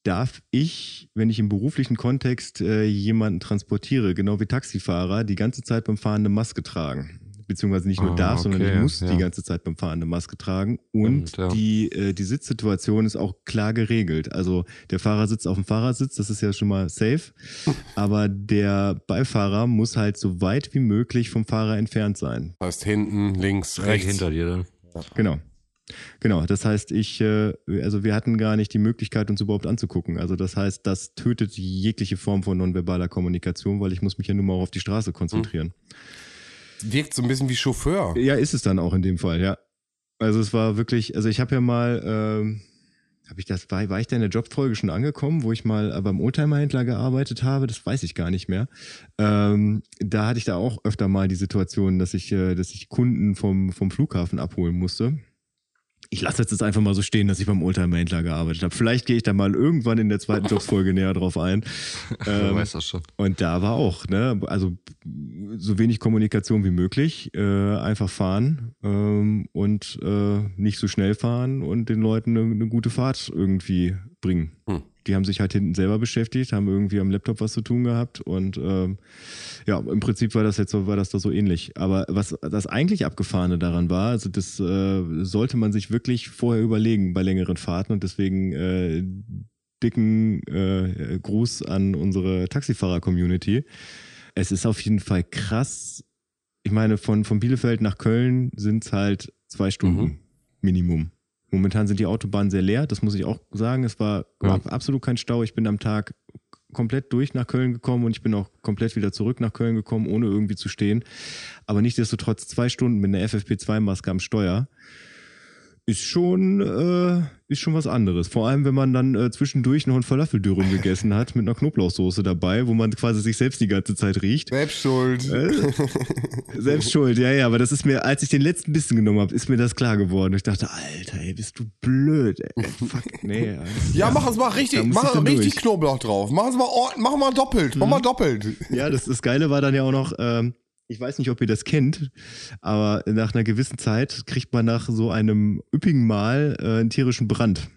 darf ich, wenn ich im beruflichen Kontext äh, jemanden transportiere, genau wie Taxifahrer, die ganze Zeit beim Fahren eine Maske tragen. Beziehungsweise nicht nur Ah, darf, sondern okay, ich muss ja. die ganze Zeit beim Fahren eine Maske tragen. Und Stimmt, ja. die, äh, die Sitzsituation ist auch klar geregelt. Also der Fahrer sitzt auf dem Fahrersitz, das ist ja schon mal safe. Aber der Beifahrer muss halt so weit wie möglich vom Fahrer entfernt sein. Das heißt hinten, links, Direkt rechts. hinter dir dann. Genau. Genau, das heißt, ich, äh, also wir hatten gar nicht die Möglichkeit, uns überhaupt anzugucken. Also das heißt, das tötet jegliche Form von nonverbaler Kommunikation, weil ich muss mich ja nur mal auf die Straße konzentrieren. Wirkt so ein bisschen wie Chauffeur. Ja, ist es dann auch in dem Fall, ja. Also es war wirklich, also ich habe ja mal, ähm, habe ich das, war, war ich da in der Jobfolge schon angekommen, wo ich mal beim Oldtimer-Händler gearbeitet habe, das weiß ich gar nicht mehr. Ähm, da hatte ich da auch öfter mal die Situation, dass ich, äh, dass ich Kunden vom, vom Flughafen abholen musste. Ich lasse jetzt das einfach mal so stehen, dass ich beim Oldtimer-Händler gearbeitet habe. Vielleicht gehe ich da mal irgendwann in der zweiten Jobsfolge näher drauf ein. Ähm, weiß das schon. und da war auch, ne, also so wenig Kommunikation wie möglich, äh, einfach fahren ähm, und äh, nicht so schnell fahren und den Leuten eine, eine gute Fahrt irgendwie bringen. Hm. Die haben sich halt hinten selber beschäftigt, haben irgendwie am Laptop was zu tun gehabt und ähm, ja, im Prinzip war das jetzt so, war das da so ähnlich. Aber was das eigentlich Abgefahrene daran war, also das äh, sollte man sich wirklich vorher überlegen bei längeren Fahrten und deswegen äh, dicken äh, Gruß an unsere Taxifahrer-Community. Es ist auf jeden Fall krass, ich meine, von, von Bielefeld nach Köln sind es halt zwei Stunden Mhm. Minimum. Momentan sind die Autobahnen sehr leer, das muss ich auch sagen. Es war Ja. ab- absolut kein Stau. Ich bin am Tag komplett durch nach Köln gekommen und ich bin auch komplett wieder zurück nach Köln gekommen, ohne irgendwie zu stehen. Aber nichtsdestotrotz zwei Stunden mit einer FFP2-Maske am Steuer ist schon, äh, ist schon was anderes. Vor allem, wenn man dann äh, zwischendurch noch ein Falafeldürren gegessen hat mit einer Knoblauchsoße dabei, wo man quasi sich selbst die ganze Zeit riecht. Selbst schuld. Selbst schuld, ja, ja, aber das ist mir, als ich den letzten Bissen genommen habe, ist mir das klar geworden. Ich dachte, Alter, ey, bist du blöd, ey. Fuck, nee. Alter. Ja, mach es mal richtig, mach richtig durch. Mhm. Knoblauch drauf. Mach es mal, mach mal doppelt, mach mal doppelt. Ja, das, das Geile war dann ja auch noch, ähm, ich weiß nicht, ob ihr das kennt, aber nach einer gewissen Zeit kriegt man nach so einem üppigen Mahl äh, einen tierischen Brand.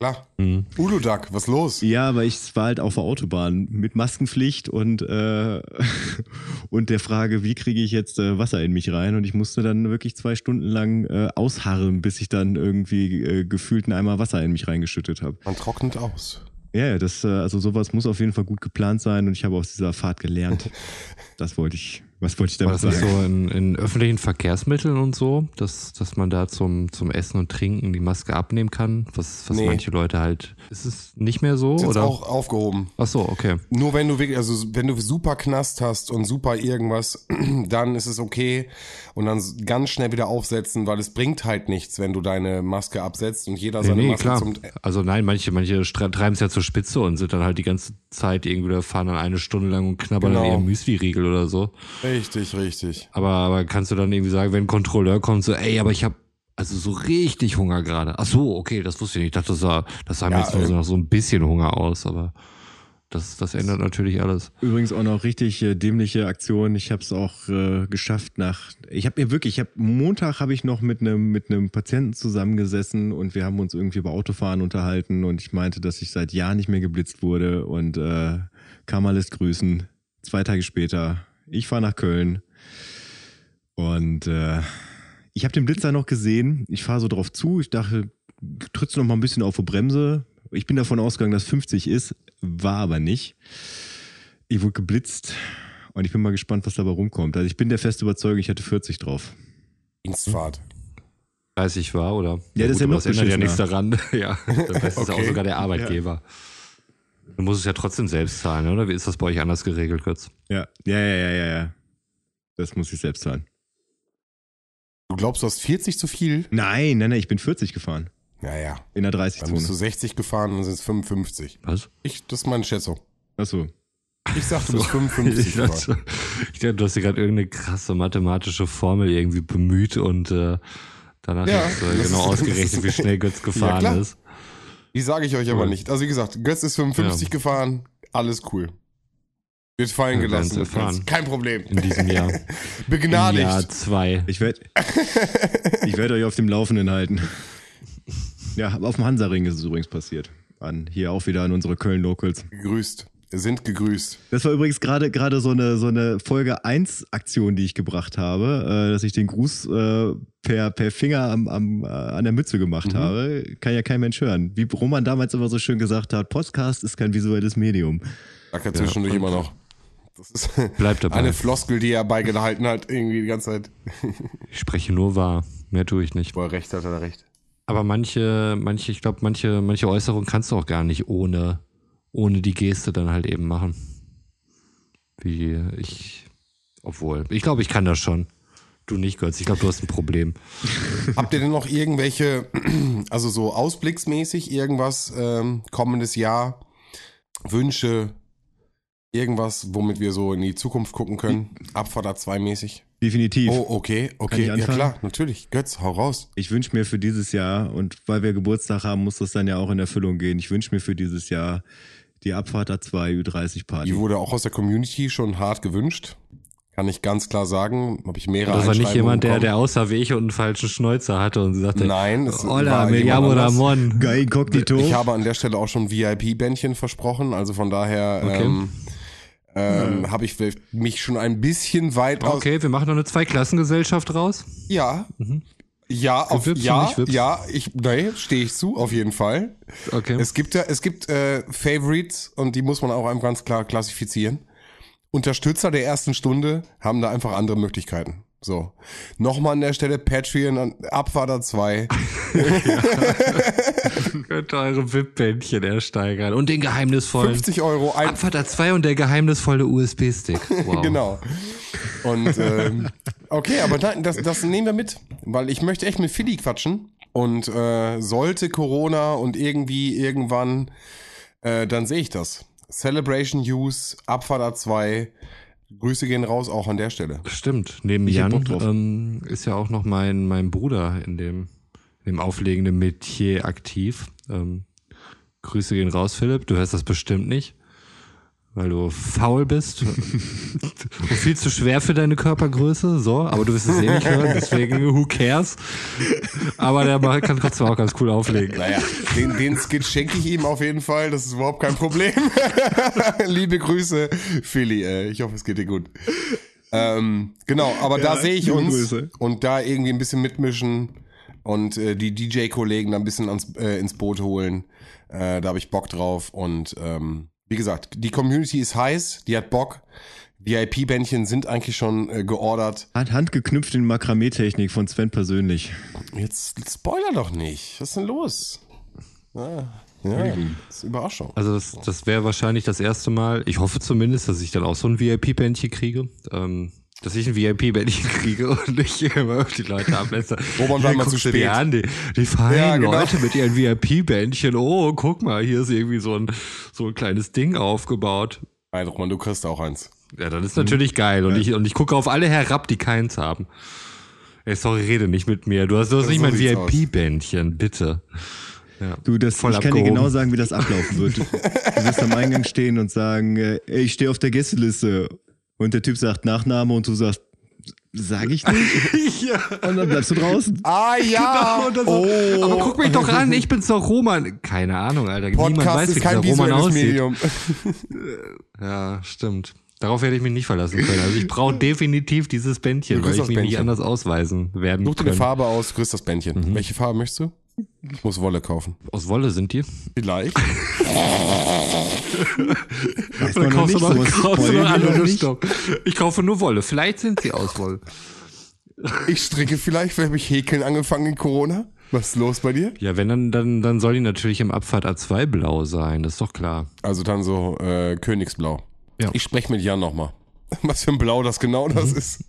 Klar. Mhm. Udo Duck, was los? Ja, aber ich war halt auf der Autobahn mit Maskenpflicht und, äh, und der Frage, wie kriege ich jetzt äh, Wasser in mich rein? Und ich musste dann wirklich zwei Stunden lang äh, ausharren, bis ich dann irgendwie äh, gefühlt einen Eimer Wasser in mich reingeschüttet habe. Man trocknet aus. Ja, ja, das, äh, also sowas muss auf jeden Fall gut geplant sein und ich habe aus dieser Fahrt gelernt. Das wollte ich, was wollte ich War damit sagen? so in, in öffentlichen Verkehrsmitteln und so, dass, dass man da zum, zum Essen und Trinken die Maske abnehmen kann? Was, was Nee. manche Leute halt. Ist es nicht mehr so? Ist oder? auch aufgehoben. Ach so, okay. Nur wenn du wirklich, also wenn du super Knast hast und super irgendwas, dann ist es okay und dann ganz schnell wieder aufsetzen, weil es bringt halt nichts, wenn du deine Maske absetzt und jeder Nee, seine nee, Maske klar. zum. Also nein, manche, manche treiben es ja zur Spitze und sind dann halt die ganze Zeit irgendwie, da fahren dann eine Stunde lang und knabbern Genau. an ihrem Müsli-Riegel oder so. Richtig, richtig. Aber, aber kannst du dann irgendwie sagen, wenn ein Kontrolleur kommt, so, ey, aber ich habe also so richtig Hunger gerade. Ach so, okay, das wusste ich nicht. Ich dachte, das sah, das sah mir Ja, jetzt nur so äh, so ein bisschen Hunger aus, aber das, das ändert natürlich alles. Übrigens auch noch richtig äh, dämliche Aktion. Ich habe es auch äh, geschafft nach. Ich habe mir wirklich, ich habe Montag habe ich noch mit einem mit einem Patienten zusammengesessen und wir haben uns irgendwie über Autofahren unterhalten und ich meinte, dass ich seit Jahren nicht mehr geblitzt wurde und äh, kam alles grüßen. Zwei Tage später, ich fahre nach Köln und äh, ich habe den Blitzer noch gesehen. Ich fahre so drauf zu. Ich dachte, trittst noch mal ein bisschen auf die Bremse. Ich bin davon ausgegangen, dass 50 ist, war aber nicht. Ich wurde geblitzt und ich bin mal gespannt, was dabei rumkommt. Also ich bin der festen Überzeugung, ich hatte 40 drauf. Dienstfahrt. 30 war, oder? Ja, das ist ja noch das ändert ja nichts daran. ja, weiß es ja auch sogar der Arbeitgeber. Du musst es ja trotzdem selbst zahlen, oder? Wie ist das bei euch anders geregelt? Ja, ja, ja, ja, ja, ja. Das muss ich selbst zahlen. Du glaubst, du hast 40 zu viel? Nein, nein, nein, ich bin 40 gefahren. Ja, ja. In der Dann bist du 30-Zone. 60 gefahren und dann sind es 55. Was? Ich, das ist meine Schätzung. Achso. Ich sag, du bist 55 ich, gefahren. dachte, ich dachte, du hast dir gerade irgendeine krasse mathematische Formel irgendwie bemüht und äh, danach Ja, jetzt äh, genau ist- ausgerechnet, wie schnell Götz gefahren klar. ist. Die sage ich euch aber nicht. Also wie gesagt, Götz ist 55 gefahren, alles cool. Wird fallen Wir gelassen. Kein Problem. In diesem Jahr. Begnadigt. Im Jahr zwei. Ich werde ich werd euch auf dem Laufenden halten. Ja, auf dem Hansaring ist es übrigens passiert. An, hier auch wieder an unsere Köln-Locals. Gegrüßt. Sind gegrüßt. Das war übrigens gerade gerade so eine so eine Folge 1 Aktion, die ich gebracht habe, äh, dass ich den Gruß äh, per per Finger am, am äh, an der Mütze gemacht Mhm. habe. Kann ja kein Mensch hören. Wie Roman damals immer so schön gesagt hat, Podcast ist kein visuelles Medium. Sagt er zwischendurch und- immer noch. Das ist Bleib dabei. eine Floskel, die er beigehalten hat, irgendwie die ganze Zeit. Ich spreche nur wahr. Mehr tue ich nicht. Wo er recht hat, hat er recht. Aber manche, manche, ich glaube, manche, manche Äußerungen kannst du auch gar nicht ohne, ohne die Geste dann halt eben machen. Wie ich, obwohl, ich glaube, ich kann das schon. Du nicht, Götz. Ich glaube, du hast ein Problem. Habt ihr denn noch irgendwelche, also so ausblicksmäßig irgendwas ähm, kommendes Jahr, Wünsche, irgendwas, womit wir so in die Zukunft gucken können? Abfahrt A2 mäßig? Definitiv. Oh, okay, okay, ja klar, natürlich. Götz, hau raus. Ich wünsche mir für dieses Jahr, und weil wir Geburtstag haben, muss das dann ja auch in Erfüllung gehen. Ich wünsche mir für dieses Jahr die Abfahrt A2 Ü30 Party. Die wurde auch aus der Community schon hart gewünscht. Kann ich ganz klar sagen. Habe ich mehrere Das war nicht jemand, der, der außer ich und einen falschen Schnäuzer hatte und sagte, Nein, es Hola, war me llamo. Ramon. Geil inkognito. Ich habe an der Stelle auch schon VIP-Bändchen versprochen, also von daher Okay. ähm, ähm, habe ich mich schon ein bisschen weit aus. Okay, wir machen noch eine Zweiklassengesellschaft raus. Ja. Ja, auf, Wips ja, ja, ich, nee, stehe ich zu, auf jeden Fall. Okay. Es gibt ja, es gibt äh, Favorites und die muss man auch einfach ganz klar klassifizieren. Unterstützer der ersten Stunde haben da einfach andere Möglichkeiten. So. Nochmal an der Stelle Patreon an Abfahrter 2. Könnt ihr eure VIP-Bändchen ersteigern. Und den geheimnisvollen 50 Euro ein. Abvater 2 und der geheimnisvolle USB-Stick. Wow. Genau. Und ähm, okay, aber nein, das, das nehmen wir mit, weil ich möchte echt mit Philly quatschen. Und äh, sollte Corona und irgendwie irgendwann, äh, dann sehe ich das. Celebration News, Abfahrt 2. Grüße gehen raus auch an der Stelle. Stimmt. Neben Ich Jan ähm, ist ja auch noch mein, mein Bruder in dem, in dem auflegenden Metier aktiv. Ähm, Grüße gehen raus, Philipp. Du hörst das bestimmt nicht, weil du faul bist und viel zu schwer für deine Körpergröße. So, aber du wirst es eh nicht hören, deswegen who cares? Aber der kann trotzdem auch ganz cool auflegen. Naja, den, den Skit schenke ich ihm auf jeden Fall. Das ist überhaupt kein Problem. Liebe Grüße, Philly. Äh, ich hoffe, es geht dir gut. Ähm, genau, aber da Ja, sehe ich uns Grüße. und da irgendwie ein bisschen mitmischen und äh, die DJ-Kollegen da ein bisschen ans, äh, ins Boot holen. Äh, da habe ich Bock drauf. Und ähm, wie gesagt, die Community ist heiß, die hat Bock. VIP-Bändchen sind eigentlich schon äh, geordert. Hand, handgeknüpft in Makramee-Technik von Sven persönlich. Jetzt spoiler doch nicht. Was ist denn los? Ja, ja das ist Überraschung. Also das, das wäre wahrscheinlich das erste Mal, ich hoffe zumindest, dass ich dann auch so ein VIP-Bändchen kriege. Ähm, dass ich ein VIP-Bändchen kriege und nicht immer auf die Leute ablässt. Roman war mal zu spät. dir An, die, die feinen Ja, genau. Leute mit ihren VIP-Bändchen. Oh, guck mal, hier ist irgendwie so ein, so ein kleines Ding aufgebaut. Nein, Roman, du kriegst auch eins. Ja, dann ist natürlich geil. Und, ich, und ich gucke auf alle herab, die keins haben. Ey, sorry, rede nicht mit mir. Du hast, du hast Ja, nicht so mal ein sieht's aus. VIP-Bändchen, bitte. Ja. Du, das, Voll ich kann dir abgehoben. genau sagen, wie das ablaufen wird. Du wirst am Eingang stehen und sagen, äh, ey, ich stehe auf der Gästeliste. Und der Typ sagt Nachname und du sagst, sag ich nicht. ja. Und dann bleibst du draußen. Ah ja! Genau, dann so, oh. Aber guck mich doch an, ich bin's doch Roman. Keine Ahnung, Alter. Niemand Podcast weiß, ist wie kein Roman aussieht. Medium. Ja, stimmt. Darauf werde ich mich nicht verlassen können. Also ich brauche definitiv dieses Bändchen, weil ich mich nicht Bändchen. anders ausweisen werden Such dir eine. Farbe aus, kriegst das Bändchen. Mhm. Welche Farbe möchtest du? Ich muss Wolle kaufen. Aus Wolle sind die? Vielleicht. Noch nicht, sowas spoilern wir noch. Stopp. Ich kaufe nur Wolle. Vielleicht sind sie aus Wolle. Ich stricke vielleicht, weil habe ich häkeln angefangen in Corona. Was ist los bei dir? Ja, wenn dann, dann, dann soll die natürlich im Abfahrt A2 blau sein. Das ist doch klar. Also dann so äh, Königsblau. Ja. Ich spreche mit Jan nochmal. Was für ein Blau das genau das Mhm. ist.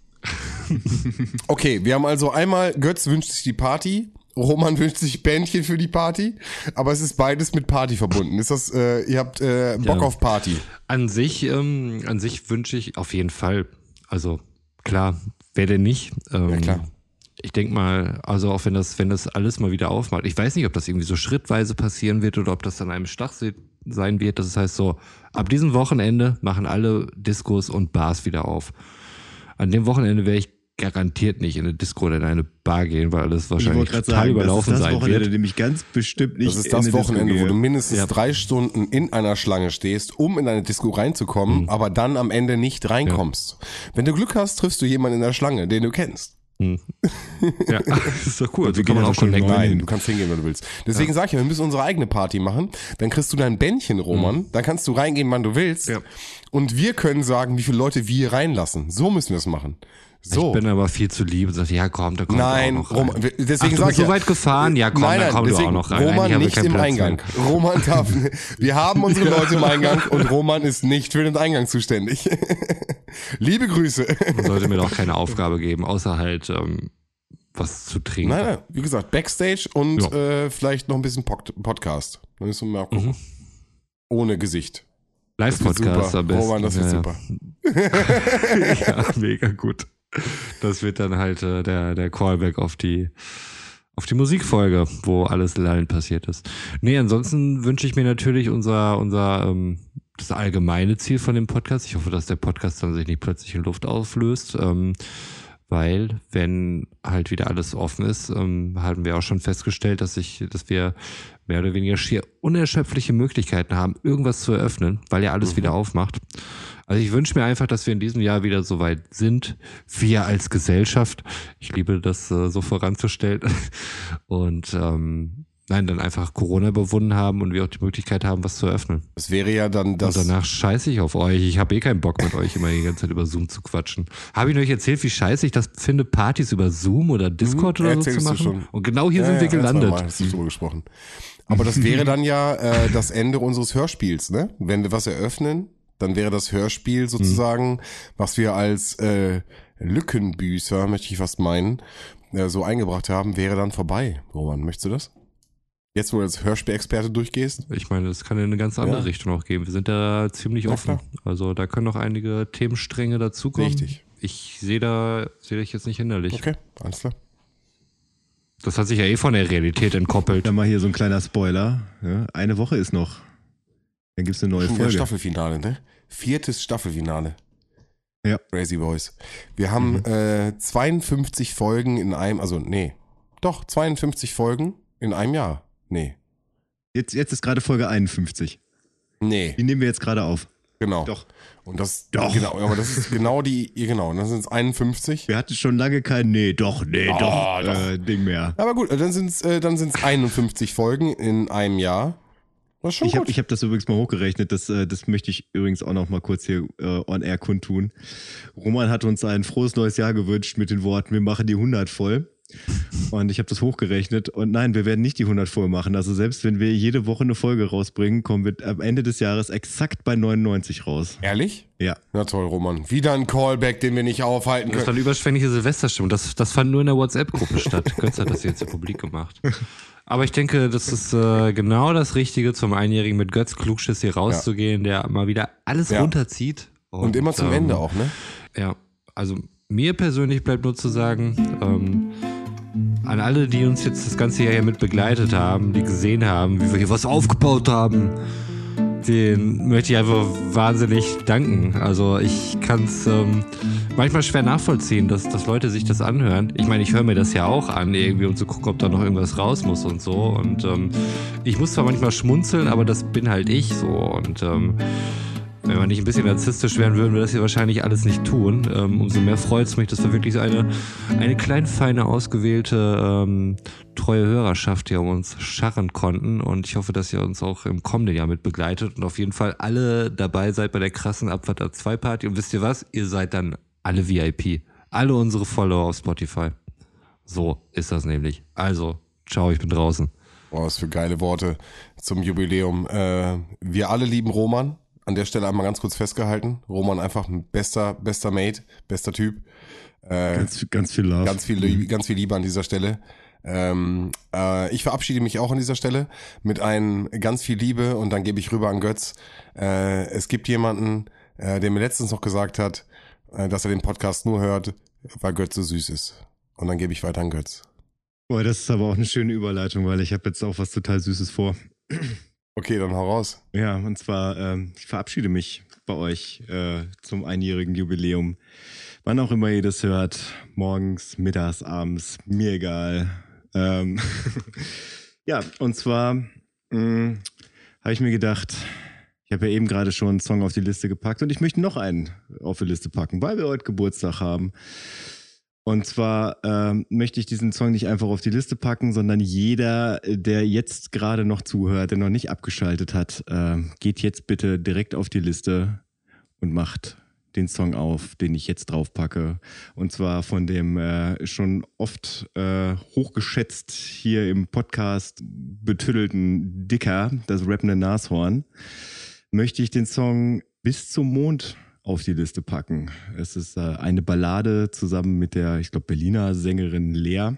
okay, wir haben also einmal, Götz wünscht sich die Party, Roman wünscht sich Bändchen für die Party, aber es ist beides mit Party verbunden. Ist das, äh, ihr habt äh, Bock Ja. auf Party? An sich, ähm, an sich wünsche ich auf jeden Fall, also klar, wer denn nicht? Ähm, Ja, klar. Ich denke mal, also auch wenn das, wenn das alles mal wieder aufmacht, ich weiß nicht, ob das irgendwie so schrittweise passieren wird oder ob das an einem Stach se- sein wird. Das heißt so, ab diesem Wochenende machen alle Diskos und Bars wieder auf. An dem Wochenende werde ich garantiert nicht in eine Disco oder in eine Bar gehen, weil alles Ich wahrscheinlich total sagen, überlaufen das ist das sein Wochenende, wird. dem ich ganz bestimmt nicht Das ist in das Wochenende, wo du mindestens Ja. drei Stunden in einer Schlange stehst, um in eine Disco reinzukommen, Mhm. aber dann am Ende nicht reinkommst. Wenn du Glück hast, triffst du jemanden in der Schlange, den du kennst. Ja, das ist doch cool. Und So wir kann man auch schon. Nein, du kannst hingehen, wenn du willst. Deswegen sag ich ja, wir müssen unsere eigene Party machen. Dann kriegst du dein Bändchen, Roman. Dann kannst du reingehen, wann du willst. Mhm. Ja. Und wir können sagen, wie viele Leute wir reinlassen. So müssen wir es machen. So. Ich bin aber viel zu lieb und sage, ja komm, da kommt Nein, auch noch rein. Roman, deswegen Ach, du bist ich so ja, weit gefahren? Ja, komm, nein, nein, komm du deswegen, auch noch rein. Roman nicht im Platz Eingang. mehr. Roman darf, wir haben unsere Leute im Eingang und Roman ist nicht für den Eingang zuständig. Liebe Grüße. Man sollte mir doch keine Aufgabe geben, außer halt ähm, was zu trinken. Nein, nein, wie gesagt, Backstage und Ja. äh, vielleicht noch ein bisschen Pod Podcast. Dann müssen wir mal gucken. Mhm. Ohne Gesicht. Live-Podcast am besten. Roman, das wird ja, super. ja, mega gut. Das wird dann halt äh, der, der Callback auf die, auf die Musikfolge, wo alles lallend passiert ist. Nee, ansonsten wünsche ich mir natürlich unser, unser ähm, das allgemeine Ziel von dem Podcast. Ich hoffe, dass der Podcast dann sich nicht plötzlich in Luft auflöst. Ähm, weil wenn halt wieder alles offen ist, ähm, haben wir auch schon festgestellt, dass ich, dass wir mehr oder weniger schier unerschöpfliche Möglichkeiten haben, irgendwas zu eröffnen, weil ja alles wieder aufmacht. Also ich wünsche mir einfach, dass wir in diesem Jahr wieder so weit sind, wir als Gesellschaft. Ich liebe das äh, so voranzustellen. Und ähm, nein, dann einfach Corona überwunden haben und wir auch die Möglichkeit haben, was zu eröffnen. Das wäre ja dann das. und danach scheiße ich auf euch. Ich habe eh keinen Bock mit euch immer die ganze Zeit über Zoom zu quatschen. Habe ich euch erzählt, wie scheiße ich das finde, Partys über Zoom oder Discord Mhm, oder so zu machen? schon. Und genau hier Ja, sind wir ja, zwei gelandet. Mal hast du drüber gesprochen. Aber das wäre dann ja äh, das Ende unseres Hörspiels, ne? Wenn wir was eröffnen, dann wäre das Hörspiel sozusagen, was wir als äh, Lückenbüßer, möchte ich fast meinen, äh, so eingebracht haben, wäre dann vorbei. Roman, möchtest du das? Jetzt, wo du als Hörspielexperte durchgehst? Ich meine, das kann in eine ganz andere Ja. Richtung auch gehen. Wir sind da ziemlich Na offen. klar. Also da können noch einige Themenstränge dazukommen. Richtig. Ich sehe da, sehe ich jetzt nicht hinderlich. Okay, alles klar. Das hat sich ja eh von der Realität entkoppelt. Dann mal hier so ein kleiner Spoiler. Ja, eine Woche ist noch. Dann gibt's eine neue Schon Folge. Staffelfinale, ne? Viertes Staffelfinale. Ja. Crazy Boys. Wir haben äh, 52 Folgen in einem, also nee, doch 52 Folgen in einem Jahr. Nee. Jetzt, jetzt ist gerade Folge 51. Nee, Die nehmen wir jetzt gerade auf. genau. Doch. Und das, Doch. genau, aber das ist genau die, genau, und dann sind es 51. Wir hatten schon lange kein Nee, doch, nee, Oh, doch, doch. Äh, Ding mehr. Aber gut, dann sind es äh, dann sind's 51 Folgen in einem Jahr. Das ist schon Ich habe hab das übrigens mal hochgerechnet. Das, äh, das möchte ich übrigens auch noch mal kurz hier äh, on air kundtun. Roman hat uns ein frohes neues Jahr gewünscht mit den Worten, wir machen die 100 voll. Und ich habe das hochgerechnet. Und nein, wir werden nicht die 100 voll machen. Also selbst wenn wir jede Woche eine Folge rausbringen, kommen wir am Ende des Jahres exakt bei 99 raus. Ehrlich? Ja. Na toll, Roman. Wieder ein Callback, den wir nicht aufhalten Das war können. eine überschwängliche Silvesterstimmung. Das, das fand nur in der WhatsApp-Gruppe statt. Götz hat das jetzt Publik gemacht. Aber ich denke, das ist äh, genau das Richtige, zum Einjährigen mit Götz Klugschiss hier rauszugehen, der mal wieder alles Ja. runterzieht. Und immer zum ähm, Ende auch, ne? Ja, also mir persönlich bleibt nur zu sagen, ähm, an alle, die uns jetzt das ganze Jahr hier mit begleitet haben, die gesehen haben, wie wir hier was aufgebaut haben, den möchte ich einfach wahnsinnig danken. Also ich kann es ähm, manchmal schwer nachvollziehen, dass, dass Leute sich das anhören. Ich meine, ich höre mir das ja auch an, irgendwie, um zu gucken, ob da noch irgendwas raus muss und so. Und ähm, ich muss zwar manchmal schmunzeln, aber das bin halt ich so. Und ähm, wenn wir nicht ein bisschen narzisstisch wären, würden wir das hier wahrscheinlich alles nicht tun. Ähm, umso mehr freut es mich, dass wir wirklich so eine, eine kleine, feine, ausgewählte, ähm, treue Hörerschaft hier um uns scharren konnten. Und ich hoffe, dass ihr uns auch im kommenden Jahr mit begleitet und auf jeden Fall alle dabei seid bei der krassen Abfahrt A2 Party. Und wisst ihr was? Ihr seid dann alle VIP. Alle unsere Follower auf Spotify. So ist das nämlich. Also, ciao, ich bin draußen. Boah, was für geile Worte zum Jubiläum. Äh, wir alle lieben Roman. An der Stelle einmal ganz kurz festgehalten. Roman einfach ein bester, bester Mate, bester Typ. Äh, Ganz, ganz viel Love. Ganz viel, Liebe- ganz viel Liebe an dieser Stelle. Ähm, äh, ich verabschiede mich auch an dieser Stelle mit einem ganz viel Liebe und dann gebe ich rüber an Götz. Äh, es gibt jemanden, äh, der mir letztens noch gesagt hat, äh, dass er den Podcast nur hört, weil Götz so süß ist. Und dann gebe ich weiter an Götz. Boah, das ist aber auch eine schöne Überleitung, weil ich habe jetzt auch was total Süßes vor. Okay, dann hau raus. Ja, und zwar, ähm, ich verabschiede mich bei euch äh, zum einjährigen Jubiläum. Wann auch immer ihr das hört, morgens, mittags, abends, mir egal. Ähm, ja, und zwar habe ich mir gedacht, ich habe ja eben gerade schon einen Song auf die Liste gepackt und ich möchte noch einen auf die Liste packen, weil wir heute Geburtstag haben. Und zwar ähm, möchte ich diesen Song nicht einfach auf die Liste packen, sondern jeder, der jetzt gerade noch zuhört, der noch nicht abgeschaltet hat, äh, geht jetzt bitte direkt auf die Liste und macht den Song auf, den ich jetzt drauf packe. Und zwar von dem äh, schon oft äh, hochgeschätzt hier im Podcast betüddelten Dicker, das rappende Nashorn, möchte ich den Song Bis zum Mond auf die Liste packen. Es ist äh, eine Ballade zusammen mit der, ich glaube, Berliner Sängerin Lea.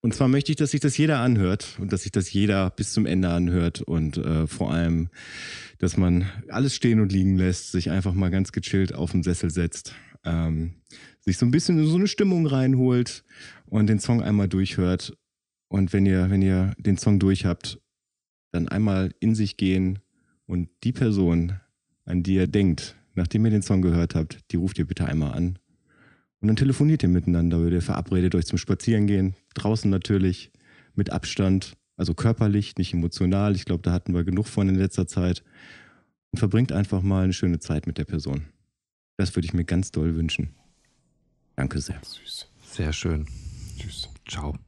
Und zwar möchte ich, dass sich das jeder anhört und dass sich das jeder bis zum Ende anhört und äh, vor allem, dass man alles stehen und liegen lässt, sich einfach mal ganz gechillt auf den Sessel setzt, ähm, sich so ein bisschen in so eine Stimmung reinholt und den Song einmal durchhört. Und wenn ihr, wenn ihr den Song durch habt, dann einmal in sich gehen und die Person, an die ihr denkt, nachdem ihr den Song gehört habt, die ruft ihr bitte einmal an. Und dann telefoniert ihr miteinander oder ihr verabredet euch zum Spazierengehen. Draußen natürlich, mit Abstand, also körperlich, nicht emotional. Ich glaube, da hatten wir genug von in letzter Zeit. Und verbringt einfach mal eine schöne Zeit mit der Person. Das würde ich mir ganz doll wünschen. Danke sehr. Süß. Sehr schön. Tschüss. Ciao.